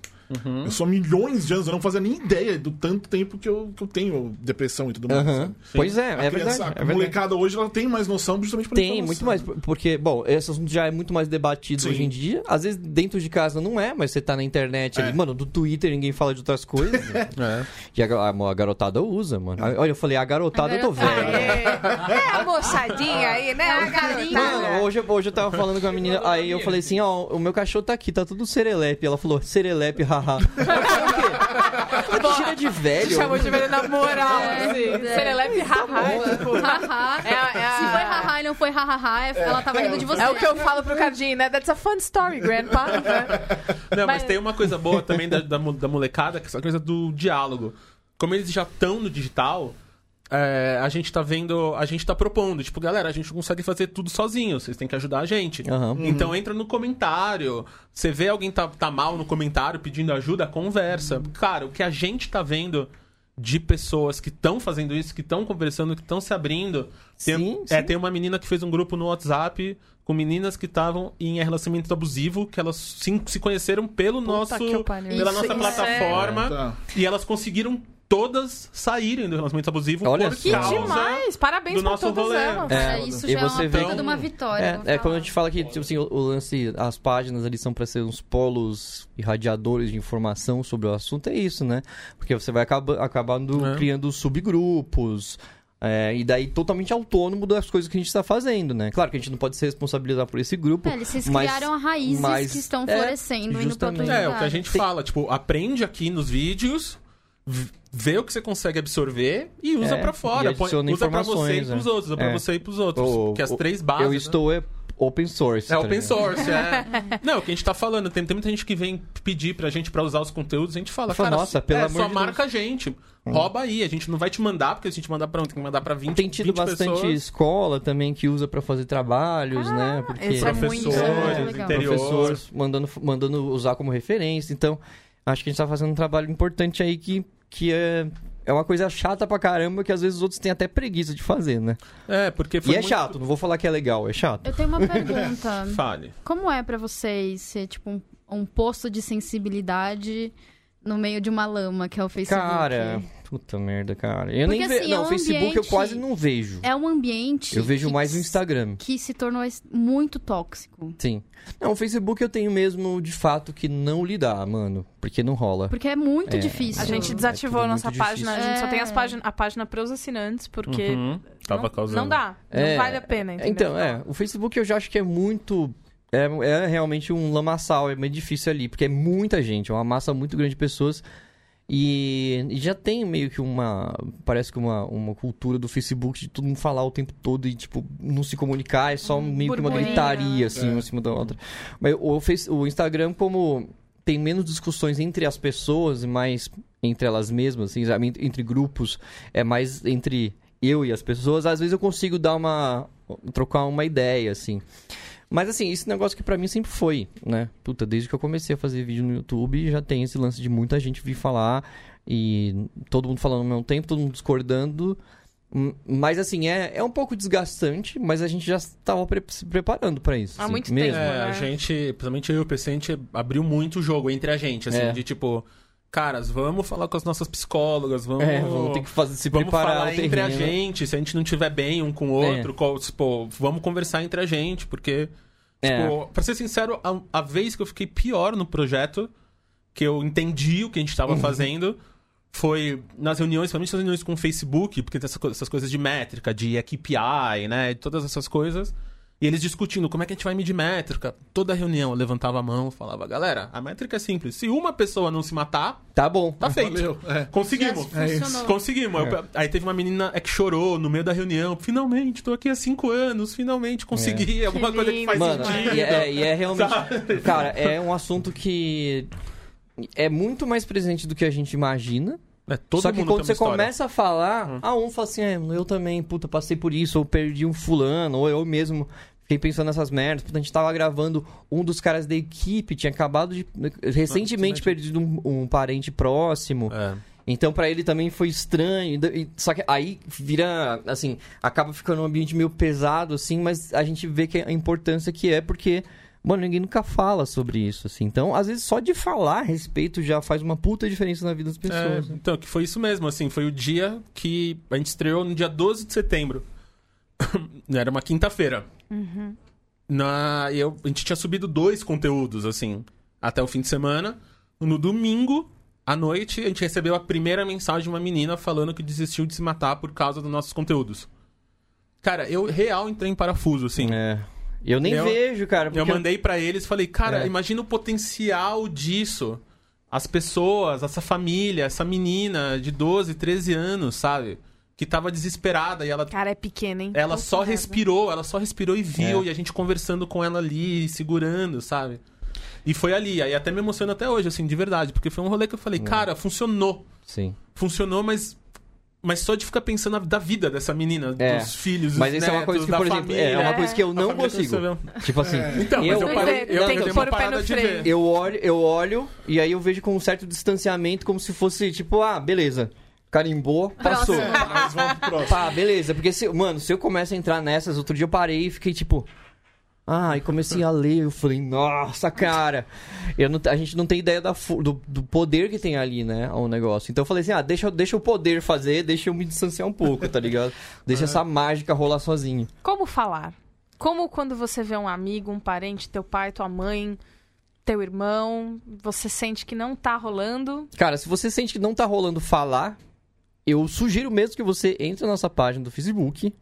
Uhum. eu sou milhões de anos, eu não fazia nem ideia do tanto tempo que eu, que eu tenho depressão e tudo mais. Sabe? Pois é, A é criança- verdade. a É verdade. molecada hoje, ela tem mais noção justamente por Tem, muito mais. por- Porque, bom, esse assunto já é muito mais debatido Sim. hoje em dia. Às vezes dentro de casa não é, mas você tá na internet ali. É. Mano, do Twitter ninguém fala de outras coisas. É. e a, a- a garotada usa, mano. É. Olha, eu falei, a garotada eu tô velho. Aê! É a moçadinha aí, né? A galinha. Mano, hoje, eu- hoje eu tava falando com a menina, aí eu falei assim, ó, o meu cachorro tá aqui, tá tudo serelepe. Ela falou, serelepe, haha. Eu falei, o quê? Ela que gira de velho. Chamou de velho na moral, É, assim. é. Serelepe, haha. tipo, Haha. É, a- é a- Se foi haha e não foi hahaha, é- ela tava rindo de você. É o que eu falo pro Cardinho, né? That's a fun story, grandpa. Não, mas... Mas- tem uma coisa boa também da, da, mo- da molecada, que é essa coisa do diálogo. Como eles já estão no digital, é, a gente tá vendo, a gente tá propondo, tipo, galera, a gente não consegue fazer tudo sozinho, vocês têm que ajudar a gente. Aham. Então entra no comentário. Você vê alguém tá, tá mal no comentário pedindo ajuda, conversa. Cara, o que a gente tá vendo de pessoas que estão fazendo isso, que estão conversando, que estão se abrindo. Tem, Sim, é, sim. tem uma menina que fez um grupo no WhatsApp com meninas que estavam em relacionamento abusivo, que elas se, se conheceram pelo nosso, eu pariu. pela Isso- nossa isso é- plataforma. Tá. E elas conseguiram todas saírem do relacionamento abusivo Olha por só. Que causa demais! Parabéns do pra nosso todas rolê. elas. Cara, É, isso e já é você uma vê puta que- de uma vitória. É, é quando a gente fala que tipo assim, o, o lance, as páginas ali são para ser uns polos irradiadores de informação sobre o assunto, é isso, né? Porque você vai acaba, acabando É. criando subgrupos. é, e daí totalmente autônomo das coisas que a gente está fazendo, né? Claro que a gente não pode se responsabilizar por esse grupo. É, eles mas- criaram raízes mas- que estão é, florescendo indo pra justamente. outros É, o que a gente Tem- fala, tipo, aprende aqui nos vídeos, vê o que você consegue absorver e usa É, pra fora. e Põe- usa pra você e pros é. outros, usa pra É. você e pros outros. O- porque as o- três bases. Eu né? estou é open source. É tá open source, é. Não, o que a gente tá falando, tem, tem muita gente que vem pedir pra gente pra usar os conteúdos, a gente fala, Fala, cara, nossa, pelo é, amor só de marca a gente. Rouba aí, a gente não vai te mandar, porque se a gente mandar pra um, tem que mandar pra 20, Tem tido 20 bastante pessoas. escola também que usa para fazer trabalhos, né? Porque é Professores, interior. professores mandando, mandando usar como referência. Então, acho que a gente tá fazendo um trabalho importante aí que, que é, é uma coisa chata pra caramba que às vezes os outros têm até preguiça de fazer, né? É, porque E foi é muito- chato, não vou falar que é legal, é chato. Eu tenho uma pergunta. Fale. Como é pra vocês ser, tipo, um, um posto de sensibilidade no meio de uma lama, que é o Facebook? Cara, puta merda, cara. Eu Porque, nem vejo. assim, é não, um o Facebook eu quase não vejo. É um ambiente... Eu vejo que- mais no Instagram. Que se tornou muito tóxico. Sim. Não, o Facebook eu tenho mesmo, de fato, que não lidar, mano. Porque não rola. Porque é muito É. difícil. A gente É desativou tudo a nossa página. A gente só É. tem as página, a página pros assinantes, porque Uhum. Tava não, causando. não dá. É, Não vale a pena, entendeu? Então, é, o Facebook eu já acho que é muito. É, é realmente um lamaçal, é meio difícil ali, porque é muita gente, é uma massa muito grande de pessoas. E, e já tem meio que uma. Parece que uma, uma cultura do Facebook de todo mundo falar o tempo todo e, tipo, não se comunicar, é só meio que uma gritaria, assim, É. uma em cima da outra. Mas o, Face- o Instagram, como tem menos discussões entre as pessoas e mais entre elas mesmas, assim, entre grupos, é mais entre eu e as pessoas, às vezes eu consigo dar uma. trocar uma ideia, assim. Mas assim, esse negócio que pra mim sempre foi, né? Puta, desde que eu comecei a fazer vídeo no YouTube, já tem esse lance de muita gente vir falar e todo mundo falando ao mesmo tempo, todo mundo discordando. Mas assim, é, é um pouco desgastante, mas a gente já estava pre- se preparando pra isso. Há assim, muito mesmo. tempo. É, a né? gente, principalmente eu e o PC, a gente abriu muito o jogo entre a gente, assim, É. de tipo, caras, vamos falar com as nossas psicólogas, vamos. É, vamos ter que fazer, se Vamos preparar falar entre a gente, se a gente não tiver bem um com o É. outro, qual- tipo, vamos conversar entre a gente, porque, É. tipo, pra ser sincero, a, a vez que eu fiquei pior no projeto, que eu entendi o que a gente Uhum. tava fazendo, foi nas reuniões, principalmente nas reuniões com o Facebook, porque tem essa co- essas coisas de métrica, de KPI, né, todas essas coisas. E eles discutindo como é que a gente vai medir métrica. Toda reunião eu levantava a mão, falava, galera, a métrica é simples. Se uma pessoa não se matar, Tá bom. tá feito. Valeu. É. Conseguimos. Funcionou. Conseguimos. Eu- Aí teve uma menina é, que chorou no meio da reunião. Finalmente, tô aqui há cinco anos. Finalmente consegui alguma coisa que faz Mano, sentido. e é, e é realmente. Cara, é um assunto que é muito mais presente do que a gente imagina. É, todo Só que mundo quando você história. Começa a falar, ah, um fala assim, é, eu também, puta, passei por isso, ou perdi um fulano, ou eu mesmo fiquei pensando nessas merdas. A gente tava gravando, um dos caras da equipe tinha acabado de. recentemente perdido um, um parente próximo. É. Então pra ele também foi estranho. Só que aí vira, assim, acaba ficando um ambiente meio pesado, assim, mas a gente vê que a importância que é, porque, mano, ninguém nunca fala sobre isso, assim. Então, às vezes, só de falar a respeito já faz uma puta diferença na vida das É, pessoas. né? então, que foi isso mesmo, assim, foi o dia que a gente estreou no dia 12 de setembro. Era uma quinta-feira. Na, e eu, a gente tinha subido dois conteúdos, assim, até o fim de semana. No domingo, à noite, a gente recebeu a primeira mensagem de uma menina falando que desistiu de se matar por causa dos nossos conteúdos. Cara, eu real entrei em parafuso, assim. É. Eu nem Eu- vejo, cara. Eu mandei pra eles, falei, cara, É. imagina o potencial disso. As pessoas, essa família, essa menina de 12, 13 anos, sabe? Que tava desesperada e ela, Cara, é pequeno, hein? ela só respirou, ela só respirou e viu, É. e a gente conversando com ela ali, segurando, sabe? E foi ali, aí até me emociona até hoje, assim, de verdade, porque foi um rolê que eu falei, cara, funcionou. Sim. Funcionou, mas. Mas só de ficar pensando na- da vida dessa menina, É. dos filhos, Mas isso é uma coisa netos, que, por exemplo, é família. uma coisa que eu não família consigo. Tipo assim, Então, mas eu, Eu- parei, Tem eu, que pôr o pé no freio. eu olho, eu olho e aí eu vejo com um certo distanciamento, como se fosse, tipo, ah, beleza. Carimbou, passou. Mas vamos pro próximo. Pá, beleza. Porque, se, mano, se eu começo a entrar nessas, outro dia eu parei e fiquei tipo. Ah, e comecei a ler, eu falei, nossa, cara, eu não- a gente não tem ideia da do, do poder que tem ali, né, o negócio. Então eu falei assim, ah, deixa, deixa o poder fazer, deixa eu me distanciar um pouco, tá ligado? Deixa essa mágica rolar sozinho. Como falar? Como quando você vê um amigo, um parente, teu pai, tua mãe, teu irmão, você sente que não tá rolando. Cara, se você sente que não tá rolando falar, eu sugiro mesmo que você entre na nossa página do Facebook,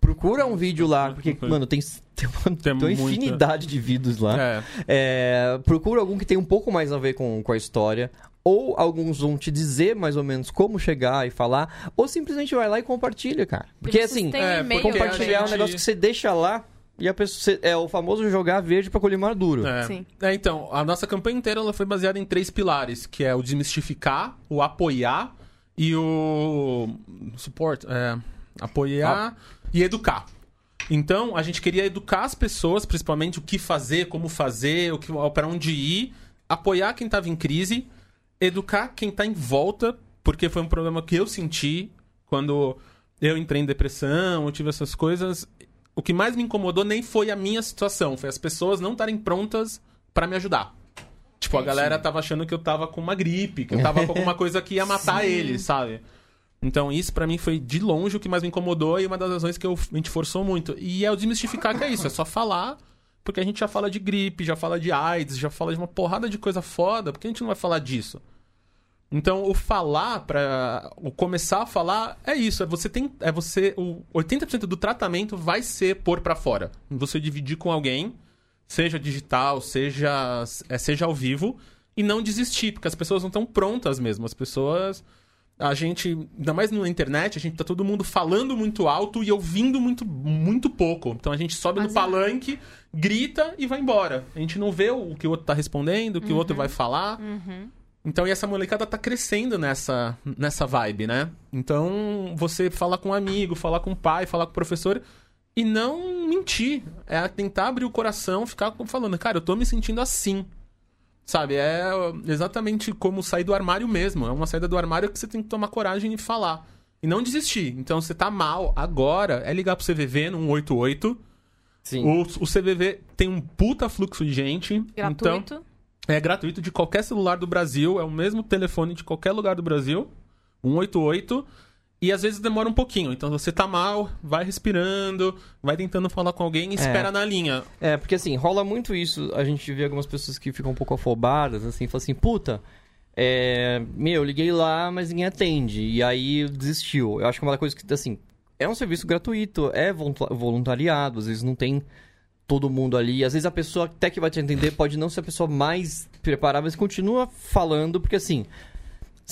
procura um vídeo lá, porque, mano, tem, tem uma, Tem tem uma muita. infinidade de vídeos lá. É. É, procura algum que tenha um pouco mais a ver com, com a história. Ou alguns vão te dizer mais ou menos como chegar e falar. Ou simplesmente vai lá e compartilha, cara. Porque assim, é, porque compartilhar é a um gente- negócio que você deixa lá e a pessoa. é o famoso jogar verde pra colher maduro. É. Sim. É, então, a nossa campanha inteira ela foi baseada em três pilares, que é o desmistificar, o apoiar e o suporte, é, apoiar e educar. Então, a gente queria educar as pessoas, principalmente o que fazer, como fazer, o que para onde ir, apoiar quem estava em crise, educar quem está em volta, porque foi um problema que eu senti quando eu entrei em depressão, eu tive essas coisas. O que mais me incomodou nem foi a minha situação, foi as pessoas não estarem prontas para me ajudar. Tipo, a galera tava achando que eu tava com uma gripe, que eu tava com alguma coisa que ia matar eles, sabe? Então, isso pra mim foi de longe o que mais me incomodou e uma das razões que eu, a gente forçou muito. E é o desmistificar que é isso, é só falar, porque a gente já fala de gripe, já fala de AIDS, já fala de uma porrada de coisa foda, porque a gente não vai falar disso? Então, o falar para o começar a falar é isso, é você tem é você o 80% do tratamento vai ser pôr pra fora. Você dividir com alguém, seja digital, seja é, seja ao vivo, e não desistir, porque as pessoas não estão prontas mesmo. As pessoas. A gente, ainda mais na internet, a gente tá todo mundo falando muito alto e ouvindo muito, muito pouco. Então a gente sobe no Mas é. palanque, grita e vai embora. A gente não vê o que o outro tá respondendo, o que o outro vai falar. Então, e essa molecada tá crescendo nessa, nessa vibe, né? Então, você falar com um amigo, falar com o pai, falar com o professor e não mentir. É tentar abrir o coração, ficar falando, cara, eu tô me sentindo assim. Sabe? É exatamente como sair do armário mesmo. É uma saída do armário que você tem que tomar coragem e falar. E não desistir. Então, você tá mal agora, é ligar pro CVV no 188. Sim. O, o CVV tem um puta fluxo de gente. Então, Gratuito. é gratuito de qualquer celular do Brasil, é o mesmo telefone de qualquer lugar do Brasil, 188, e às vezes demora um pouquinho. Então você tá mal, vai respirando, vai tentando falar com alguém e espera na linha. É, porque assim, rola muito isso. A gente vê algumas pessoas que ficam um pouco afobadas, assim, falam assim, puta, é, meu, eu liguei lá, mas ninguém atende. E aí desistiu. Eu acho que é uma coisa que, assim, é um serviço gratuito, é volunta- voluntariado, às vezes não tem todo mundo ali. Às vezes a pessoa até que vai te entender pode não ser a pessoa mais preparada, mas continua falando, porque assim.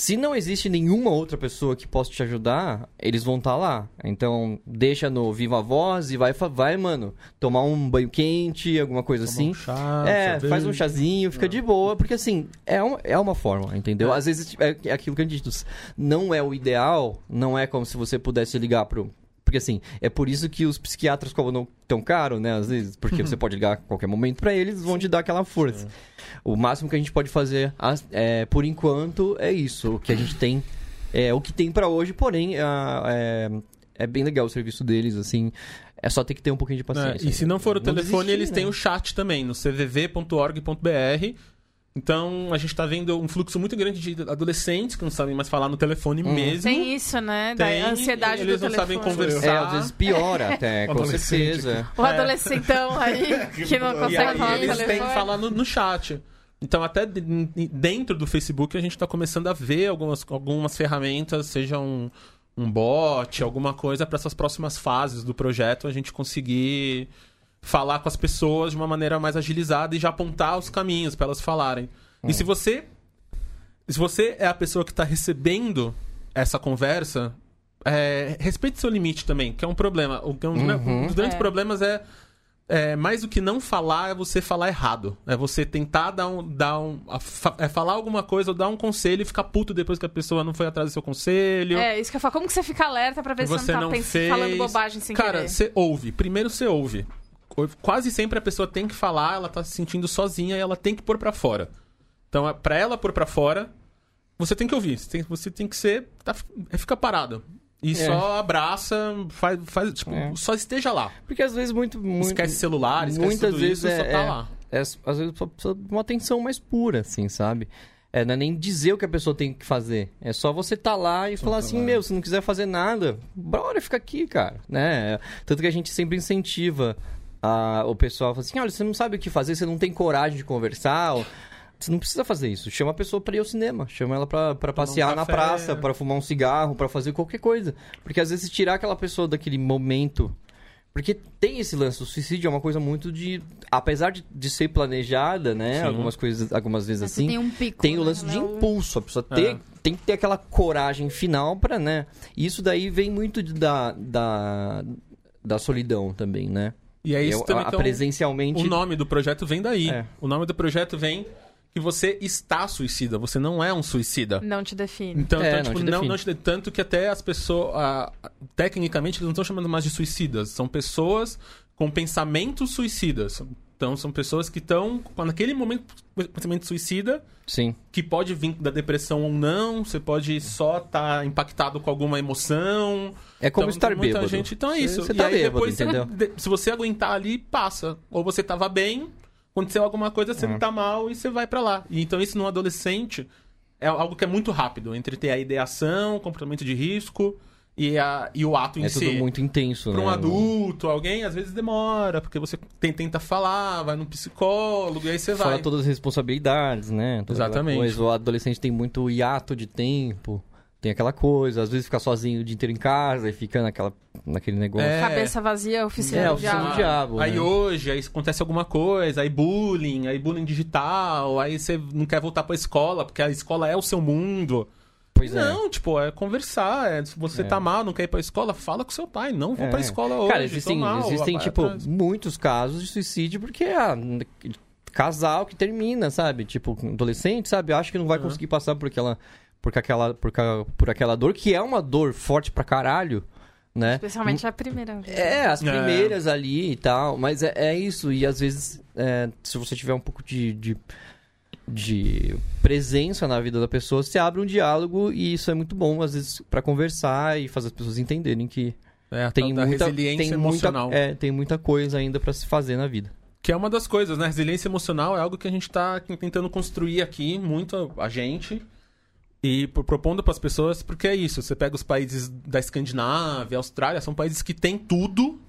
Se não existe nenhuma outra pessoa que possa te ajudar, eles vão estar lá. Então, deixa no Viva Voz e vai, vai, mano, tomar um banho quente, alguma coisa assim. um chá, é, faz um chazinho, fica de boa, porque assim, é uma, é uma forma, entendeu? Às vezes é, é aquilo que a gente diz, não é o ideal, não é como se você pudesse ligar pro. Porque assim, é por isso que os psiquiatras cobram tão caro, né? Às vezes, porque você pode ligar a qualquer momento pra eles, vão te dar aquela força. O máximo que a gente pode fazer, é, por enquanto, é isso. O que a gente tem, é o que tem pra hoje, porém, a- é, é bem legal o serviço deles, assim. É só ter que ter um pouquinho de É, paciência. e se não for o telefone, desistir, eles né? têm o chat também, no cvv.org.br. Então, a gente tá vendo um fluxo muito grande de adolescentes que não sabem mais falar no telefone mesmo. Tem isso, né? Da Tem, ansiedade eles do não sabem telefone. conversar. É, às vezes piora até, com Adolescente. certeza. O adolescentão aí que não consegue aí falar no eles têm telefone. que falar no, no chat. Então, até de- dentro do Facebook, a gente está começando a ver algumas, algumas ferramentas, seja um, um bot, alguma coisa, para essas próximas fases do projeto, a gente conseguir falar com as pessoas de uma maneira mais agilizada e já apontar os caminhos para elas falarem. E se você. Se você é a pessoa que está recebendo essa conversa, é, respeite seu limite também, que é um problema. É um, um dos grandes É. problemas é, é, mais do que não falar, é você falar errado. É você tentar dar um. Dar um a- é falar alguma coisa ou dar um conselho e ficar puto depois que a pessoa não foi atrás do seu conselho. É, isso que eu falo. Como que você fica alerta pra ver se você não não tá pens- fez. falando bobagem sem Cara, querer? você ouve. Primeiro você ouve. Quase sempre a pessoa tem que falar, ela tá se sentindo sozinha e ela tem que pôr pra fora. Então, é- pra ela pôr pra fora, você tem que ouvir. Você tem, você tem que ser. Tá, é ficar parado. E só abraça, faz. faz tipo, É. só esteja lá. Porque às vezes muito... muito Esquece celular, esquece muitas tudo vezes isso, é, só tá é- lá. é, às vezes só precisa de uma atenção mais pura, assim, sabe? É, não é nem dizer o que a pessoa tem que fazer. É só você tá lá e falar assim, meu, se não quiser fazer nada, bora, fica aqui, cara, né? Tanto que a gente sempre incentiva a- o pessoal, fala assim, olha, você não sabe o que fazer, você não tem coragem de conversar, ou- você não precisa fazer isso. Chama a pessoa pra ir ao cinema, chama ela pra, pra passear na café. praça, pra fumar um cigarro, pra fazer qualquer coisa. Porque às vezes tirar aquela pessoa daquele momento porque tem esse lance, o suicídio é uma coisa muito de. Apesar de, de ser planejada, né? Sim. Algumas coisas, algumas vezes Mas você assim. tem um pico. Tem o né? lance de Ela é o- impulso, a pessoa ter, É. tem que ter aquela coragem final pra, né? E isso daí vem muito de- da, da, da solidão também, né? E é isso Eu- também. a- então, presencialmente. O nome do projeto vem daí. É. O nome do projeto vem que você está suicida, você não é um suicida. Não te define. Então, É, então, não tipo, te não, define. não te- tanto que até as pessoas, ah, tecnicamente, eles não estão chamando mais de suicidas, são pessoas com pensamentos suicidas. Então, são pessoas que estão, naquele momento, pensamento suicida, Sim. que pode vir da depressão ou não, você pode só estar impactado com alguma emoção. É como Então, estar muita bêbado. gente, então é Você- isso. Você e tá aí bêbado, depois, você entendeu? de- se você aguentar ali, passa. Ou você tava bem, aconteceu alguma coisa, É. você tá mal e você vai pra lá. E então isso num adolescente é algo que é muito rápido, entre ter a ideação, comportamento de risco e, a, e o ato em É si. tudo muito intenso, Pra né? um adulto, alguém, às vezes demora, porque você tem- tenta falar, vai no psicólogo, e aí você Fala vai. todas as responsabilidades, né? Toda Exatamente. Coisa. O adolescente tem muito hiato de tempo. Tem aquela coisa, às vezes fica sozinho o dia inteiro em casa e fica naquela naquele negócio. É. Cabeça vazia, oficina É, do oficina diabo. do diabo. Aí né? hoje, aí acontece alguma coisa, aí bullying, aí bullying digital, aí você não quer voltar pra escola, porque a escola é o seu mundo. Pois é. não, tipo, é conversar. É, se você É. tá mal, não quer ir pra escola, fala com seu pai. Não vou É. pra escola hoje. Cara, existem, mal, existem tipo, atrás. muitos casos de suicídio porque ah, casal que termina, sabe? Tipo, adolescente, sabe? Acha que não vai Uhum. conseguir passar por aquela, por aquela, por, por aquela dor, que é uma dor forte pra caralho, né? Especialmente a primeira vez. É, as É. primeiras ali e tal, mas é, é isso. E às vezes, é, se você tiver um pouco de, de, de presença na vida da pessoa, você abre um diálogo e isso é muito bom, às vezes, pra conversar e fazer as pessoas entenderem que É, tem muita, resiliência tem emocional. Muita, é, tem muita coisa ainda pra se fazer na vida. Que é uma das coisas, né? Resiliência emocional é algo que a gente tá tentando construir aqui, muito a gente. E pro- propondo para as pessoas, porque é isso. Você pega os países da Escandinávia, Austrália, são países que têm tudo,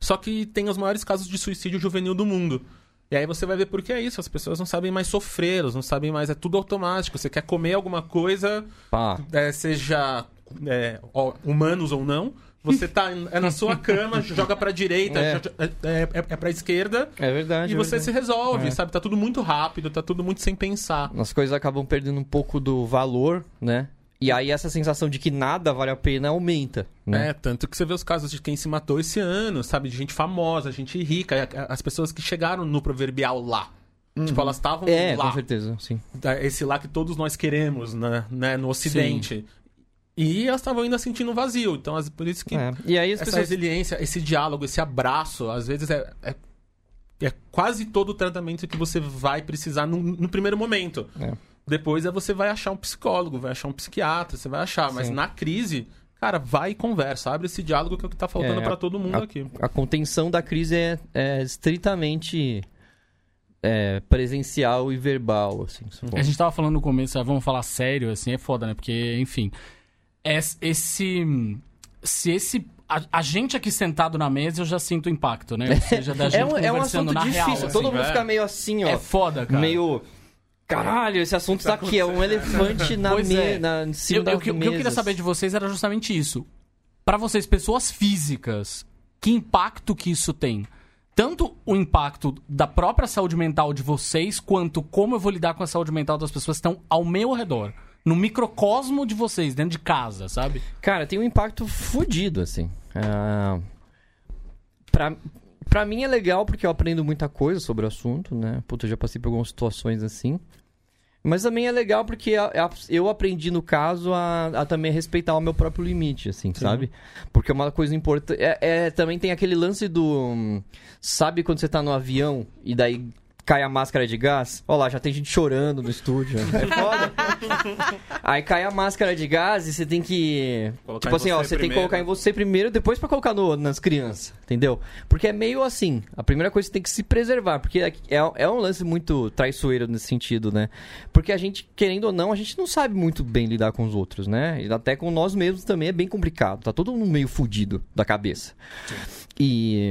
só que tem os maiores casos de suicídio juvenil do mundo. E aí você vai ver por que é isso. As pessoas não sabem mais sofrer, elas não sabem mais, é tudo automático. Você quer comer alguma coisa, é, seja é, ó, humanos ou não, você tá é na sua cama, joga pra direita, É. é, é, é, é pra esquerda, É verdade. e é você se verdade. resolve, É. sabe? Tá tudo muito rápido, tá tudo muito sem pensar. As coisas acabam perdendo um pouco do valor, né? E aí essa sensação de que nada vale a pena aumenta, né? É, tanto que você vê os casos de quem se matou esse ano, sabe? De gente famosa, gente rica, as pessoas que chegaram no proverbial lá. Tipo, elas estavam É, lá. com certeza, sim. Esse lá que todos nós queremos, né? né, No Ocidente. E elas estavam ainda sentindo vazio. Então, as- por isso que É. E aí essa pessoas... resiliência, esse diálogo, esse abraço, às vezes é, é, é quase todo o tratamento que você vai precisar no, no primeiro momento. É. Depois é você vai achar um psicólogo, vai achar um psiquiatra, você vai achar. Mas Sim. na crise, cara, vai e conversa. Abre esse diálogo que é o que tá faltando É, pra todo mundo a- aqui. A contenção da crise é, é estritamente é, presencial e verbal, assim. A gente tava falando no começo, ah, vamos falar sério, assim, é foda, né? Porque, enfim. es- Esse. Se esse. A, a gente aqui sentado na mesa, eu já sinto o impacto, né? Ou seja, da gente É um, é um conversando assunto na difícil. real. Todo assim. mundo é. fica meio assim, ó. É foda, cara. meio. Caralho, esse assunto tá aqui, é um elefante na, Pois me... é. na em cima Eu- da eu- o que o que eu queria saber de vocês era justamente isso. Pra vocês, pessoas físicas, que impacto que isso tem? Tanto o impacto da própria saúde mental de vocês, quanto como eu vou lidar com a saúde mental das pessoas que estão ao meu redor. No microcosmo de vocês, dentro de casa, sabe? Cara, tem um impacto fodido, assim. Ah, pra, pra mim é legal porque eu aprendo muita coisa sobre o assunto, né? Puta, eu já passei por algumas situações assim. Mas também é legal porque a- a- eu aprendi, no caso, a, a também respeitar o meu próprio limite, assim, sabe? Porque é uma coisa importante. É, é- também tem aquele lance do. hum, Sabe quando você tá no avião e daí cai a máscara de gás? Olha lá, já tem gente chorando no estúdio. É foda. Aí cai a máscara de gás e você tem que. Colocar tipo assim, ó, você você tem que primeiro. colocar em você primeiro, depois pra colocar no- nas crianças, entendeu? Porque é meio assim. A primeira coisa você tem que se preservar, porque é, é- é um lance muito traiçoeiro nesse sentido, né? Porque a gente, querendo ou não, a gente não sabe muito bem lidar com os outros, né? E até com nós mesmos também é bem complicado. Tá todo mundo meio fudido da cabeça. E,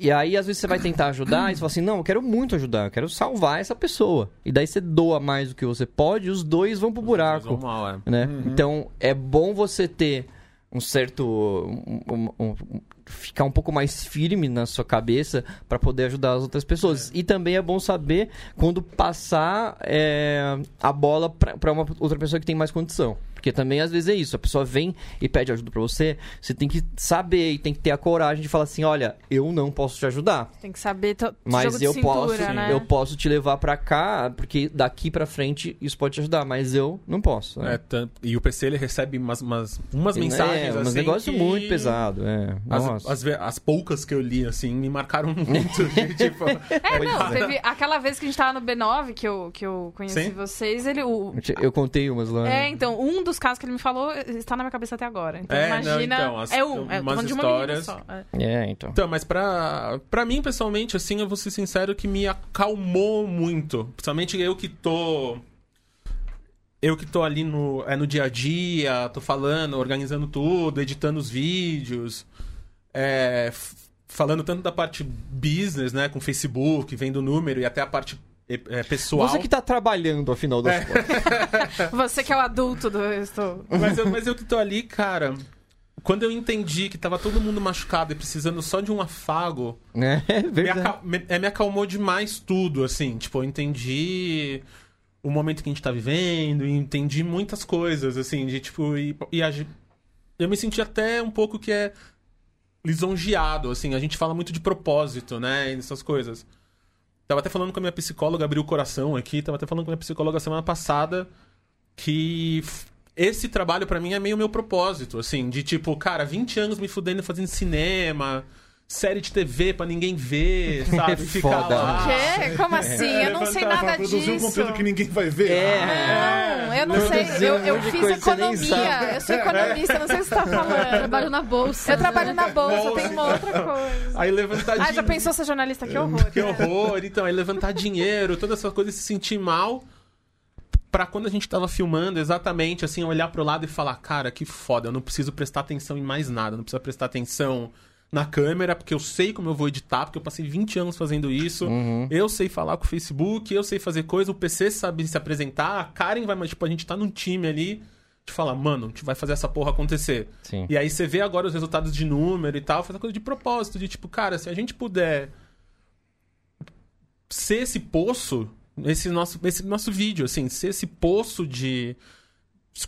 e aí, às vezes, você vai tentar ajudar e você fala assim: não, eu quero muito ajudar, eu quero salvar essa pessoa. E daí você doa mais do que você pode e os dois vão pro buraco mal, é. né? Então é bom você ter um certo um- um- um- ficar um pouco mais firme na sua cabeça para poder ajudar as outras pessoas e também é bom saber quando passar é, a bola para uma outra pessoa que tem mais condição porque também às vezes é isso a pessoa vem e pede ajuda para você você tem que saber e tem que ter a coragem de falar assim olha eu não posso te ajudar Tem que saber to- mas eu cintura, posso, né? eu posso te levar pra cá, porque daqui pra frente isso pode te ajudar, mas eu não posso. né? É, e o PC ele recebe umas, umas, umas mensagens é, assim. um negócio que muito pesado, é. As, as, as poucas que eu li, assim, me marcaram muito. de, tipo, É, não, é. teve aquela vez que a gente tava no B9, que eu, que eu conheci Sim. vocês, ele. O, Eu te- Eu contei umas lá. é, então, um dos casos que ele me falou está na minha cabeça até agora. Então, É, não, imagina. então, as- é um, é, umas histórias- só. é. É, então. Então, mas pra, pra mim, pessoalmente, assim, eu vou ser sincero que me acalmou muito. Principalmente eu que tô. Eu que tô ali no, é, no dia a dia, tô falando, organizando tudo, editando os vídeos, é, falando tanto da parte business, né, com Facebook, vendo número, e até a parte é, é, pessoal. Você que tá trabalhando, afinal das contas. Você que é o adulto do. Estou... Mas eu, mas eu que tô ali, cara. quando eu entendi que tava todo mundo machucado e precisando só de um afago, É me, verdade. acal- me- é, me acalmou demais tudo, assim. Tipo, eu entendi o momento que a gente tá vivendo, e entendi muitas coisas, assim, de tipo. E, e a eu me senti até um pouco que é lisonjeado, assim. A gente fala muito de propósito, né? E essas coisas. Tava até falando com a minha psicóloga, abriu o coração aqui, tava até falando com a minha psicóloga semana passada que esse trabalho pra mim é meio meu propósito, assim, de tipo, cara, 20 anos me fudendo fazendo cinema, série de TV pra ninguém ver, sabe? Ficar Foda. lá. Quê? Como assim? Eu não sei Levantar, nada Produzir um disso. conteúdo que ninguém vai ver. É. Não, eu não Produzir sei. Eu, um eu monte de fiz coisa que você nem economia. Eu sou economista, não sei o que você tá falando. Trabalho na bolsa. Eu trabalho na bolsa, Bolsa. tem uma outra coisa. Aí levantar Ah, já dinheiro. pensou ser jornalista? Que horror. Que horror. Então, aí levantar dinheiro, todas essas coisas, se sentir mal. Pra quando a gente tava filmando, exatamente, assim, olhar pro lado e falar, cara, que foda, eu não preciso prestar atenção em mais nada, não preciso prestar atenção na câmera, porque eu sei como eu vou editar, porque eu passei 20 anos fazendo isso. Eu sei falar com o Facebook, eu sei fazer coisa, o PC sabe se apresentar, a Karen vai, mas tipo, a gente tá num time ali de falar, mano, a gente vai fazer essa porra acontecer. Sim. E aí você vê agora os resultados de número e tal, faz uma coisa de propósito, de tipo, cara, se a gente puder ser esse poço, esse nosso, esse nosso vídeo, assim, ser esse poço de.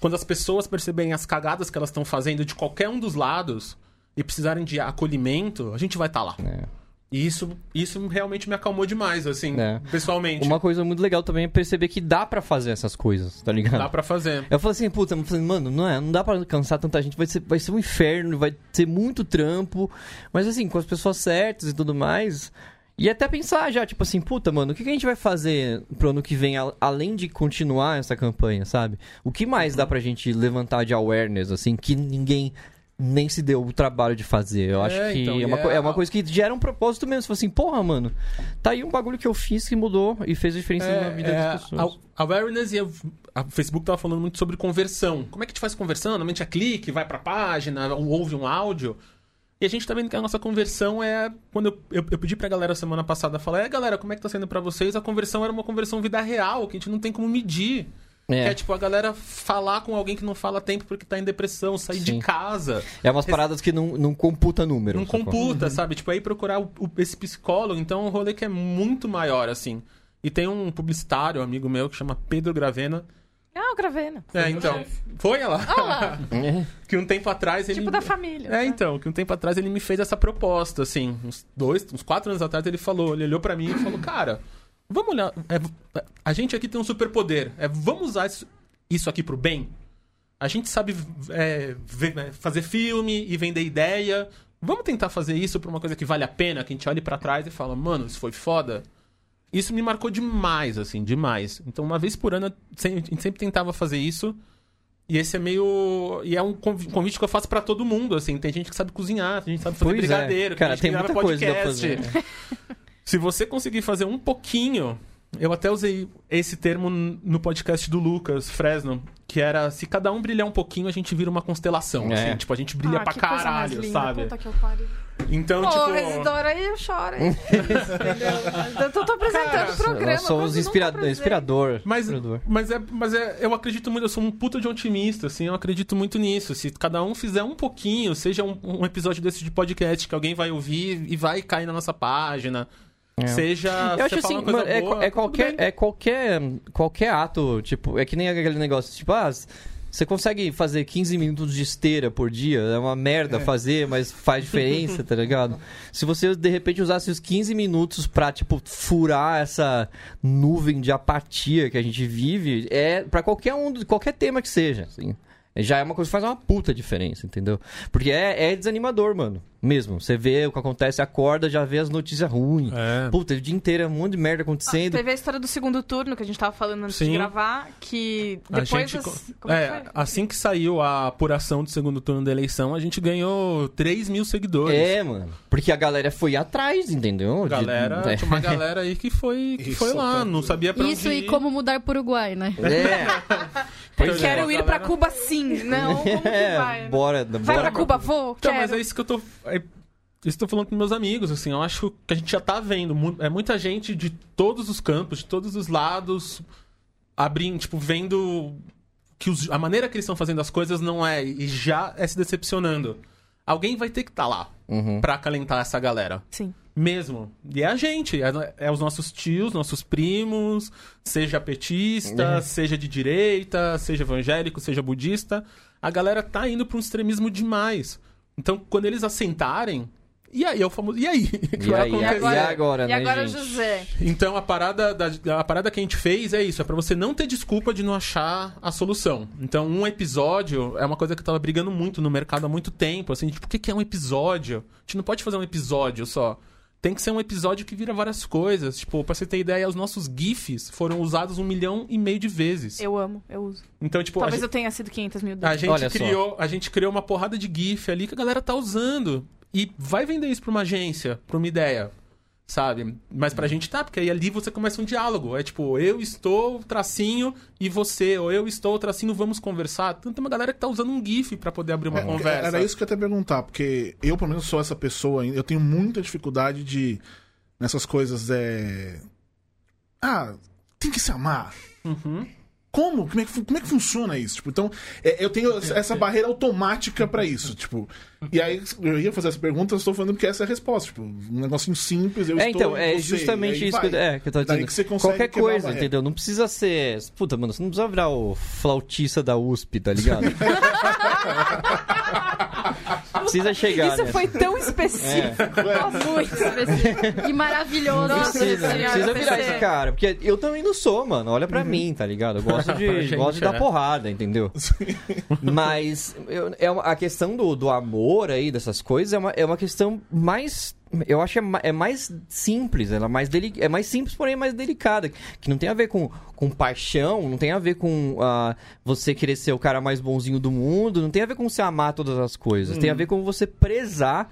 Quando as pessoas perceberem as cagadas que elas estão fazendo de qualquer um dos lados e precisarem de acolhimento, a gente vai estar lá. É. E isso, isso realmente me acalmou demais, assim, É. pessoalmente. Uma coisa muito legal também é perceber que dá pra fazer essas coisas, tá ligado? Dá pra fazer. Eu falei assim, puta, mano, não é, não dá pra cansar tanta gente, vai ser, vai ser um inferno, vai ser muito trampo, mas assim, com as pessoas certas e tudo mais. E até pensar já, tipo assim, puta, mano, o que, a gente vai fazer pro ano que vem, além de continuar essa campanha, sabe? O que mais dá pra gente levantar de awareness, assim, que ninguém nem se deu o trabalho de fazer? Eu acho É, que então, é, uma, é- é uma coisa que gera um propósito mesmo. Você fala assim, porra, mano, tá aí um bagulho que eu fiz que mudou e fez a diferença na vida das pessoas. a- Awareness e a, a Facebook tava falando muito sobre conversão. Como é que a gente faz conversão? Normalmente é clique, vai pra página, ou ouve um áudio. E a gente tá vendo que a nossa conversão é. Quando eu, eu, eu pedi pra galera semana passada falar, é galera, como é que tá sendo pra vocês? A conversão era uma conversão vida real, que a gente não tem como medir. É. Que é tipo a galera falar com alguém que não fala tempo porque tá em depressão, sair Sim. de casa. É umas paradas que não, não computa número. Não sacou? computa, sabe? Tipo, aí procurar o- o- esse psicólogo, então é um rolê que é muito maior, assim. E tem um publicitário, um amigo meu, que chama Pedro Gravena. Ah, eu gravei, né? É, então. Foi ela? Olá. É. que um tempo atrás ele. Tipo da família. É, então, que um tempo atrás ele me fez essa proposta, assim. Uns dois, uns quatro anos atrás ele falou, ele olhou pra mim e falou, cara, vamos olhar. é, a gente aqui tem um superpoder. É, vamos usar isso, isso aqui pro bem? A gente sabe é, é, fazer filme e vender ideia. Vamos tentar fazer isso pra uma coisa que vale a pena, que a gente olhe pra trás e fala, mano, isso foi foda. Isso me marcou demais, assim, demais. Então, uma vez por ano, a gente sempre tentava fazer isso. E esse é meio. E é um convi- convite que eu faço pra todo mundo, assim. Tem gente que sabe cozinhar, tem gente que sabe fazer Pois é. brigadeiro, Cara, tem gente tem muita coisa pra podcast. fazer. Se você conseguir fazer um pouquinho. Eu até usei esse termo no podcast do Lucas Fresno, que era se cada um brilhar um pouquinho, a gente vira uma constelação. É. assim. Tipo, a gente brilha Ah, pra que coisa mais caralho, linda, sabe? Puta que eu pariu. Então, Pô, tipo. Residora, aí eu choro. hein? Entendeu? Eu tô, tô apresentando o programa. Nós somos quase inspira inspirador. Mas, inspirador. mas, é, mas é, eu acredito muito, eu sou um puta de otimista, assim, eu acredito muito nisso. Se cada um fizer um pouquinho, seja um, um episódio desse de podcast que alguém vai ouvir e vai cair na nossa página, seja. Eu acho assim, uma coisa mano, é, boa, é qualquer, bem. é qualquer, qualquer ato, tipo, é que nem aquele negócio, tipo, ah, você consegue fazer 15 minutos de esteira por dia, é uma merda fazer, mas faz diferença, tá ligado? Se você, de repente, usasse os 15 minutos pra, tipo, furar essa nuvem de apatia que a gente vive, é pra qualquer um, qualquer tema que seja, assim. Já é uma coisa que faz uma puta diferença, entendeu? Porque é, é desanimador, mano. Mesmo. Você vê o que acontece, acorda, já vê as notícias ruins. É. Puta, o dia inteiro é um monte de merda Ah, acontecendo. teve a história do segundo turno que a gente tava falando antes de Sim. gravar, que A depois. gente, as- é, é, que foi? assim que saiu a apuração do segundo turno da eleição, a gente ganhou 3 mil seguidores. É, mano. Porque a galera foi atrás, entendeu? De- Galera, é. tinha uma galera aí que foi, que Isso, foi lá, tá não sabia pra Isso onde e ir. como mudar pro Uruguai, né? É, Pois é, Quero a ir pra Cuba sim. Não, como que é, vai? né? bora, Vai bora. pra Cuba, vou? Então, Quero. mas é isso que eu tô. É, tô falando com meus amigos, assim. Eu acho que a gente já tá vendo. É muita gente de todos os campos, de todos os lados, abrindo, tipo, vendo. que os- a maneira que eles estão fazendo as coisas não é e já é se decepcionando. Alguém vai ter que estar lá Uhum. pra acalentar essa galera. Sim. Mesmo. E é a gente, é, é os nossos tios, nossos primos, seja petista, É. seja de direita, seja evangélico, seja budista. A galera tá indo pra um extremismo demais. Então, quando eles assentarem. E aí, é o famoso. E aí? O que E vai aí, acontecer? e agora, E né, agora, gente? José? Então a parada, da, a parada que a gente fez é isso, é pra você não ter desculpa de não achar a solução. Então um episódio é uma coisa que eu tava brigando muito no mercado há muito tempo, assim, tipo, o que é um episódio? A gente não pode fazer um episódio só. Tem que ser um episódio que vira várias coisas. Tipo, pra você ter ideia, os nossos GIFs foram usados um milhão e meio de vezes. Eu amo, eu uso. Então, tipo, a Talvez gente- eu tenha sido 500 mil a vezes. gente, Olha só. criou, a gente criou uma porrada de GIF ali que a galera tá usando. E vai vender isso pra uma agência, pra uma ideia. Sabe? Mas pra gente tá, porque aí ali você começa um diálogo. É tipo, eu estou, tracinho, e você, ou eu estou, tracinho, vamos conversar. Tanta uma galera que tá usando um GIF pra poder abrir uma É, conversa. Era isso que eu ia até perguntar, porque eu, pelo menos, sou essa pessoa ainda. Eu tenho muita dificuldade de. nessas coisas. É... Ah, tem que se amar. Uhum. Como? Como é, que, como é que funciona isso? Tipo, então, é, eu tenho essa barreira automática pra isso. Tipo, e aí eu ia fazer essa pergunta, eu estou falando que essa é a resposta. Tipo, um negocinho simples, eu É, estou. então, é justamente isso vai. que, eu- é, que eu tô dizendo. que você consegue Qualquer coisa, entendeu? Não precisa ser. Puta, mano, você não precisa virar o flautista da USP, tá ligado? precisa chegar. Isso né? foi tão específico. Oh, muito específico. E maravilhoso. Nossa Precisa, senhora, precisa virar PC. esse cara. Porque eu também não sou, mano. Olha pra mim, tá ligado? Eu gosto de, gente, gosto de dar é. porrada, entendeu? Mas eu- é uma- a questão do, do amor aí, dessas coisas, é uma, é uma questão mais. Eu acho que é, é mais simples, ela é mais, deli é mais simples, porém mais delicada. Que não tem a ver com, com paixão, não tem a ver com ah, você querer ser o cara mais bonzinho do mundo, não tem a ver com você amar todas as coisas. Tem a ver com você prezar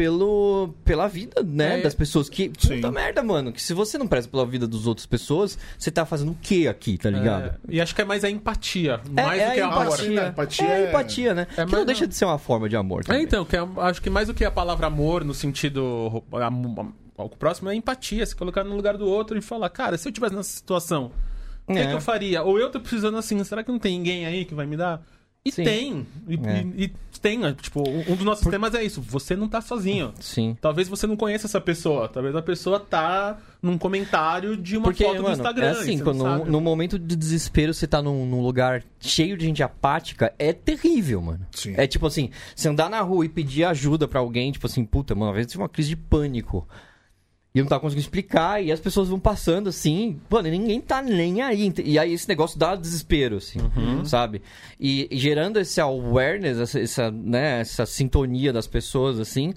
pelo, pela vida, né, É. das pessoas. Que Sim. puta merda, mano. Que se você não preza pela vida das outras pessoas, você tá fazendo o que aqui, tá ligado? É, e acho que é mais a empatia. É, mais é do que a a amor. empatia. Empatia é a é- empatia, né? É que não deixa de ser uma forma de amor É, também. então, que é- acho que mais do que a palavra amor no sentido. O próximo é empatia, se colocar no lugar do outro e falar, cara, se eu tivesse nessa situação, o que, É. que eu faria? Ou eu tô precisando assim, será que não tem ninguém aí que vai me dar? E Sim. tem. E, É. e- e tem, né? tipo, um dos nossos temas é isso. Você não tá sozinho. Sim. Talvez você não conheça essa pessoa. Talvez a pessoa tá num comentário de uma Porque, foto do mano, Instagram. é assim, quando no momento de desespero você tá num, num lugar cheio de gente apática, é terrível, mano. Sim. É tipo assim, você andar na rua e pedir ajuda pra alguém, tipo assim, puta, mano, às vezes tive uma crise de pânico. E eu não tava conseguindo explicar, e as pessoas vão passando assim, mano, e ninguém tá nem aí. E aí esse negócio dá desespero, assim, sabe? E, e gerando esse awareness, essa, essa, né, essa sintonia das pessoas, assim,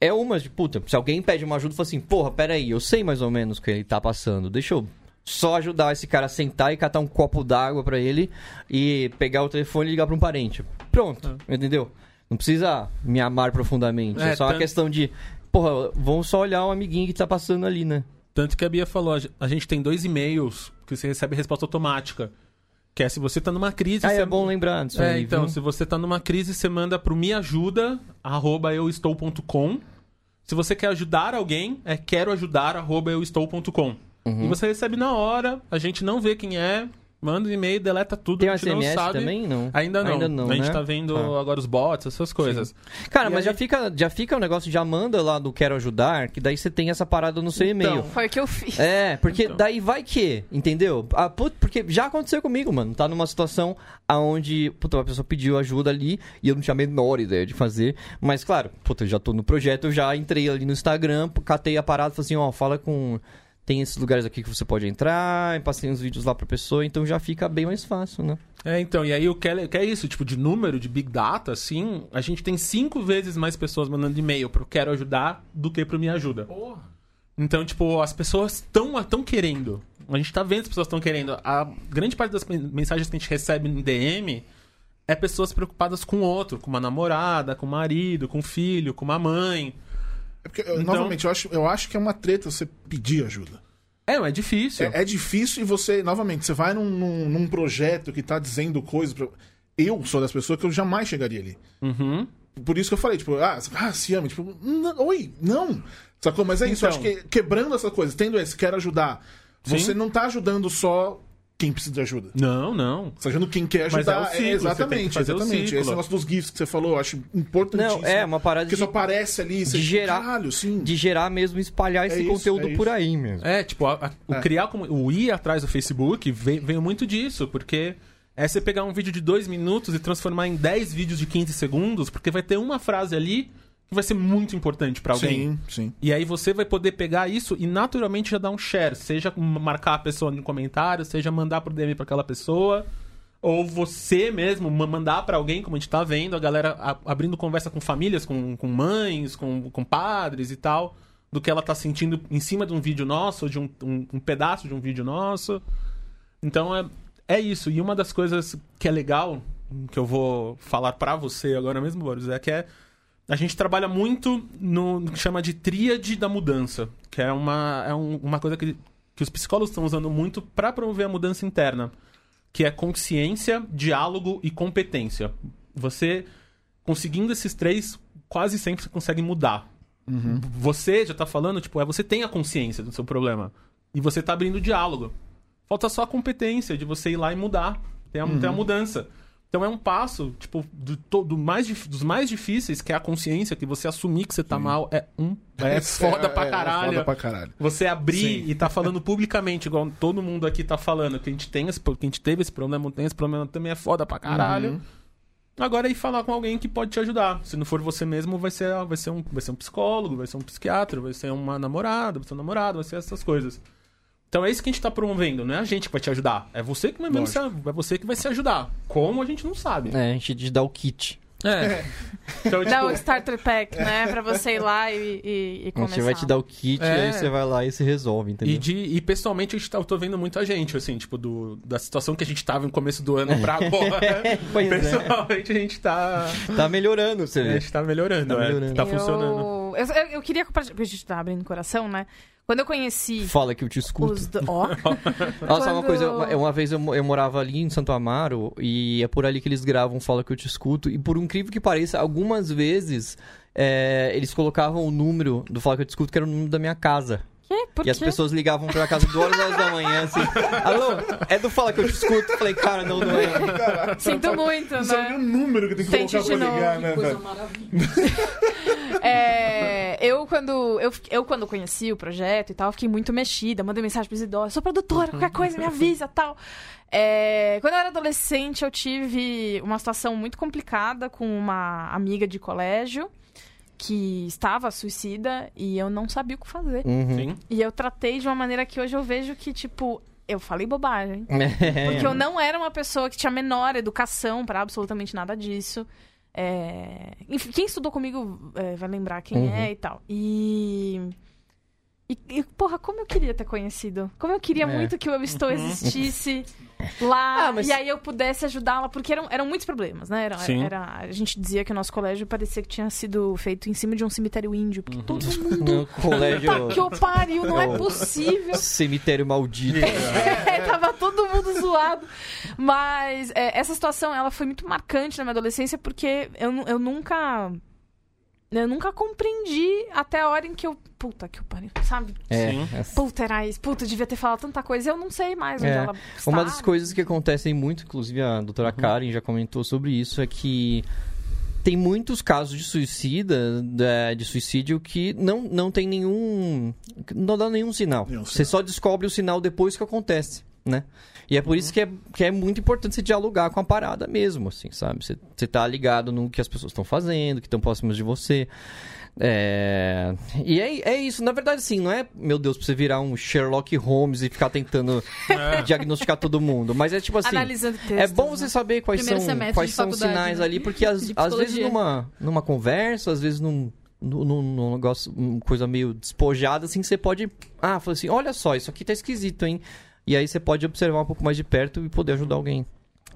é uma de, puta, se alguém pede uma ajuda, fala assim, porra, peraí, eu sei mais ou menos o que ele tá passando, deixa eu só ajudar esse cara a sentar e catar um copo d'água pra ele e pegar o telefone e ligar pra um parente. Pronto, entendeu? Não precisa me amar profundamente, é, É, só uma tanto- questão de, porra, vamos só olhar um amiguinho que tá passando ali, né? Tanto que a Bia falou, a gen- a gente tem dois e-mails que você recebe resposta automática. Que é se você tá numa crise... Ah, você... é bom lembrar disso É, aí, então, viu? se você tá numa crise, você manda pro meajuda, arroba euestou.com. Se você quer ajudar alguém, é quero ajudar, arroba euestou.com. Uhum. E você recebe na hora, a gente não vê quem é, manda um e-mail, deleta tudo, Tem a gente não SMS sabe. também? Não. Ainda não. Ainda não, a gente né? tá vendo Tá. agora os bots, essas coisas. Cara, E mas aí- já fica, já fica o negócio, já manda lá do Quero Ajudar, que daí você tem essa parada no seu e-mail. Então, Foi o que eu fiz. É, porque Então. daí vai que, entendeu? Ah, put- porque já aconteceu comigo, mano. Tá numa situação aonde, puta, uma pessoa pediu ajuda ali e eu não tinha a menor ideia de fazer. Mas, claro, puta, eu já tô no projeto, eu já entrei ali no Instagram, catei a parada, falei assim, ó, fala com... Tem esses lugares aqui que você pode entrar, e passei uns vídeos lá pra pessoa, então já fica bem mais fácil, né? É, então, e aí o que é, que é isso, tipo, de número, de Big Data, assim, a gente tem cinco vezes mais pessoas mandando e-mail pro Quero Ajudar do que pro Me Ajuda. Então, tipo, as pessoas estão tão querendo. A gente tá vendo as pessoas estão querendo. A grande parte das men- mensagens que a gente recebe em DM é pessoas preocupadas com o outro, com uma namorada, com o marido, com o filho, com uma mãe. É porque, Então- novamente, eu acho, eu acho que é uma treta você pedir ajuda. É, é difícil. É, é difícil e você, novamente, você vai num, num, num projeto que tá dizendo coisas. Pra... Eu sou das pessoas que eu jamais chegaria ali. Uhum. Por isso que eu falei, tipo, ah, ah se ama, tipo, oi, não. Sacou? Mas é isso, eu acho Então. que quebrando essa coisa, tendo esse, quero ajudar, Sim. você não tá ajudando só quem precisa de ajuda. Não, não. Você ajudando quem quer Mas é o ajudar. ciclo, que exatamente, fazer o exatamente. ciclo. Esse negócio dos GIFs que você falou, eu acho importantíssimo. Não, é uma parada Porque de, só aparece ali, você de gerar- Caralho, sim. de gerar mesmo, espalhar esse isso, conteúdo é por aí mesmo. É, tipo, a- a- o É. criar como. O ir atrás do Facebook veio, veio muito disso, porque é você pegar um vídeo de dois minutos e transformar em 10 vídeos de 15 segundos, porque vai ter uma frase ali que vai ser muito importante pra alguém. Sim, sim. E aí você vai poder pegar isso e naturalmente já dar um share, seja marcar a pessoa no comentário, seja mandar pro DM pra aquela pessoa, ou você mesmo ma- mandar pra alguém, como a gente tá vendo, a galera abrindo conversa com famílias, com, com mães, com, com padres e tal, do que ela tá sentindo em cima de um vídeo nosso, ou de um, um, um pedaço de um vídeo nosso. Então é, é isso. E uma das coisas que é legal, que eu vou falar pra você agora mesmo, Boris, é que é a gente trabalha muito no, no que chama de tríade da mudança, que é uma, é um- uma coisa que, que os psicólogos estão usando muito para promover a mudança interna, que é consciência, diálogo e competência. Você conseguindo esses três, quase sempre você consegue mudar. Você já tá falando, tipo, é você tem a consciência do seu problema e você tá abrindo diálogo. Falta só a competência de você ir lá e mudar. Tem a, tem a mudança. Então é um passo, tipo, do, do mais, dos mais difíceis, que é a consciência, que você assumir que você tá mal, é um. É foda pra É, é caralho. foda pra caralho. Você abrir Sim. e tá falando publicamente, igual todo mundo aqui tá falando, que a gente tem esse, que a gente teve esse problema, tem esse problema também é foda pra caralho. Uhum. Agora é ir falar com alguém que pode te ajudar. Se não for você mesmo, vai ser, vai ser, um, vai ser um psicólogo, vai ser um psiquiatra, vai ser uma namorada, vai ser um namorado, vai ser essas coisas. Então é isso que a gente tá promovendo, não é a gente que vai te ajudar. É você que vai, mesmo se, é você que vai se ajudar. Como a gente não sabe. É, a gente te dá o kit. É. Então, Dá o tipo, starter pack, né? Pra você ir lá e, e, e A começar. gente vai te dar o kit É. e aí você vai lá e se resolve, entendeu? E, de, e pessoalmente a gente tá, eu tô vendo muita gente, assim, tipo, do, da situação que a gente tava no começo do ano pra agora. Pois é. pessoalmente a gente tá. Tá melhorando, você A vê. gente tá melhorando, Tá é. melhorando. Tá Eu- funcionando. Eu, eu, eu queria compartilhar, porque a gente tá abrindo o coração, né? Quando eu conheci Fala que eu te escuto. os... do- Ó, Nossa, uma Quando- coisa, uma, uma vez eu, eu morava ali em Santo Amaro e é por ali que eles gravam Fala que eu te escuto. E por incrível que pareça, algumas vezes é, eles colocavam o número do Fala que eu te escuto, que era o número da minha casa. Que? Por e as quê? pessoas ligavam pra casa duas horas da manhã, assim. Alô, é do Fala que eu te escuto? Eu Falei, cara, não, não é. Sinto muito, Não sabe nem né? o número que tem que Tente colocar pra de ligar, novo. né, Coisa. É, eu, quando, eu, eu, quando conheci o projeto e tal, fiquei muito mexida. Mandei mensagem pros idosos. Sou produtora, qualquer coisa me avisa tal. É, quando eu era adolescente, eu tive uma situação muito complicada com uma amiga de colégio que estava suicida e eu não sabia o que fazer. Uhum. Sim. E eu tratei de uma maneira que hoje eu vejo que, tipo, eu falei bobagem. É. Porque eu não era uma pessoa que tinha menor educação pra absolutamente nada disso. É, Enfim, quem estudou comigo é, vai lembrar quem Uhum. é e tal. E... e. e, porra, como eu queria ter conhecido. Como eu queria É. muito que o Eu Estou Uhum. existisse lá Ah, mas- e aí eu pudesse ajudá-la, porque eram, eram muitos problemas, né? Era, era- a gente dizia que o nosso colégio parecia que tinha sido feito em cima de um cemitério índio, porque todo mundo. Colégio. Tá que eu pariu, não é possível. Cemitério maldito. É, tava todo mundo zoado. Mas é, essa situação, ela foi muito marcante na minha adolescência, porque eu, eu nunca... Eu nunca compreendi até a hora em que eu... Puta que eu pariu, sabe? É. Sim. é. Puta, era isso. Puta, eu devia ter falado tanta coisa. Eu não sei mais onde É. ela está. Uma das coisas que acontecem muito, inclusive a doutora Karen já comentou sobre isso, é que tem muitos casos de suicida, da- de suicídio, que não, não tem nenhum. não dá nenhum sinal. Nenhum Você sinal. só descobre o sinal depois que acontece, né? E é por isso que é, que é muito importante você dialogar com a parada mesmo, assim, sabe? Você, você tá ligado no que as pessoas estão fazendo, que estão próximas de você. É... E é, é isso, na verdade, assim, não é, meu Deus, pra você virar um Sherlock Holmes e ficar tentando diagnosticar todo mundo. Mas é tipo assim. Analisando textos, É bom né? você saber quais Primeiro são, quais são os sinais né? ali, porque às, De às vezes numa, numa conversa, às vezes num, num, num negócio, uma coisa meio despojada, assim, você pode. Ah, fala assim: olha só, isso aqui tá esquisito, hein? E aí você pode observar um pouco mais de perto e poder ajudar alguém.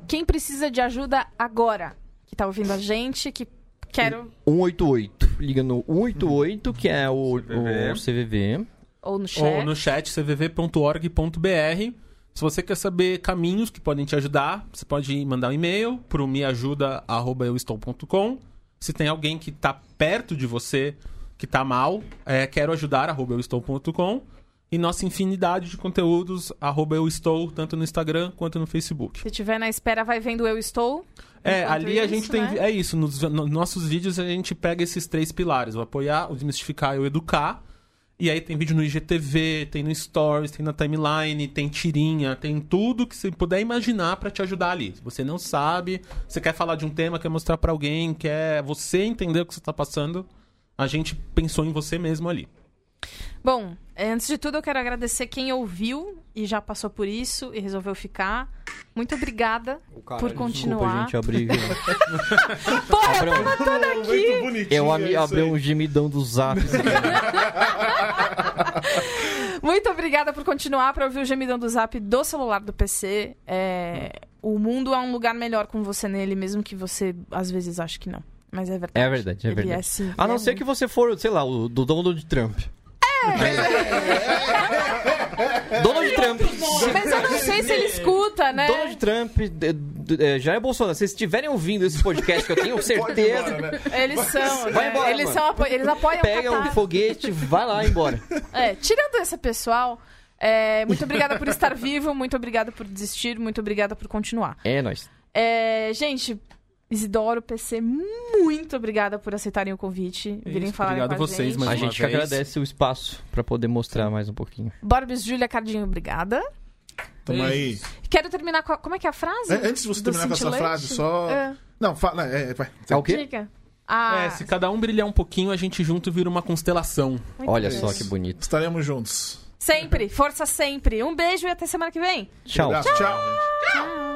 Quem precisa de ajuda agora? Que tá ouvindo a gente, que quero... 188. Liga no 188, que é o CVV. o CVV. Ou no chat. Ou no chat cvv.org.br. Se você quer saber caminhos que podem te ajudar, você pode mandar um e-mail pro meajuda@euestou.com. Se tem alguém que tá perto de você que tá mal, é, quero ajudar arroba euestou.com. E nossa infinidade de conteúdos, arroba eu estou, tanto no Instagram quanto no Facebook. Se tiver na espera, vai vendo Eu Estou. É, ali a isso, gente tem. né? É isso, nos, nos nossos vídeos a gente pega esses três pilares: o apoiar, o desmistificar e o educar. E aí tem vídeo no IGTV, tem no Stories, tem na timeline, tem tirinha, tem tudo que você puder imaginar pra te ajudar ali. Se você não sabe, você quer falar de um tema, quer mostrar pra alguém, quer você entender o que você tá passando, a gente pensou em você mesmo ali. Bom, eh, antes de tudo, eu quero agradecer quem ouviu e já passou por isso e resolveu ficar. Muito obrigada por continuar. Desculpa, gente, abri. Porra, eu tava toda aqui. Eu é abri, abri um gemidão do zap. assim. Muito obrigada por continuar para ouvir o gemidão do zap do celular do PC. É, O mundo é um lugar melhor com você nele, mesmo que você às vezes ache que não. Mas é verdade. É verdade, é Ele verdade. sim, A não é ser muito. que você for, sei lá, o do Donald Trump. É. Donald Trump. Mas eu não sei se ele escuta, né? Donald Trump, é, Jair Bolsonaro, se vocês estiverem ouvindo esse podcast, que eu tenho certeza, embora, né? Eles são. Vai né? embora, eles, mano. são apo... eles apoiam pega o um foguete, vai lá embora. É, tirando esse pessoal, é, muito obrigada por estar vivo, muito obrigada por desistir, muito obrigada por continuar. É, nós. É, gente, Isidoro, PC, muito obrigada por aceitarem o convite, virem Isso, falar obrigado com a vocês, gente. mais A uma gente que agradece o espaço pra poder mostrar mais um pouquinho. Borbis, Júlia, Cardinho, obrigada. Tamo aí. Quero terminar com a... Como é que é a frase? É, Antes de você terminar com essa frase, só. É. Não, fala. É, vai. É o quê? Diga. Ah, É, se cada um brilhar um pouquinho, a gente junto vira uma constelação. muito Olha bem. só que bonito. Estaremos juntos. Sempre, força sempre. Um beijo e até semana que vem. Tchau. Abraço, tchau.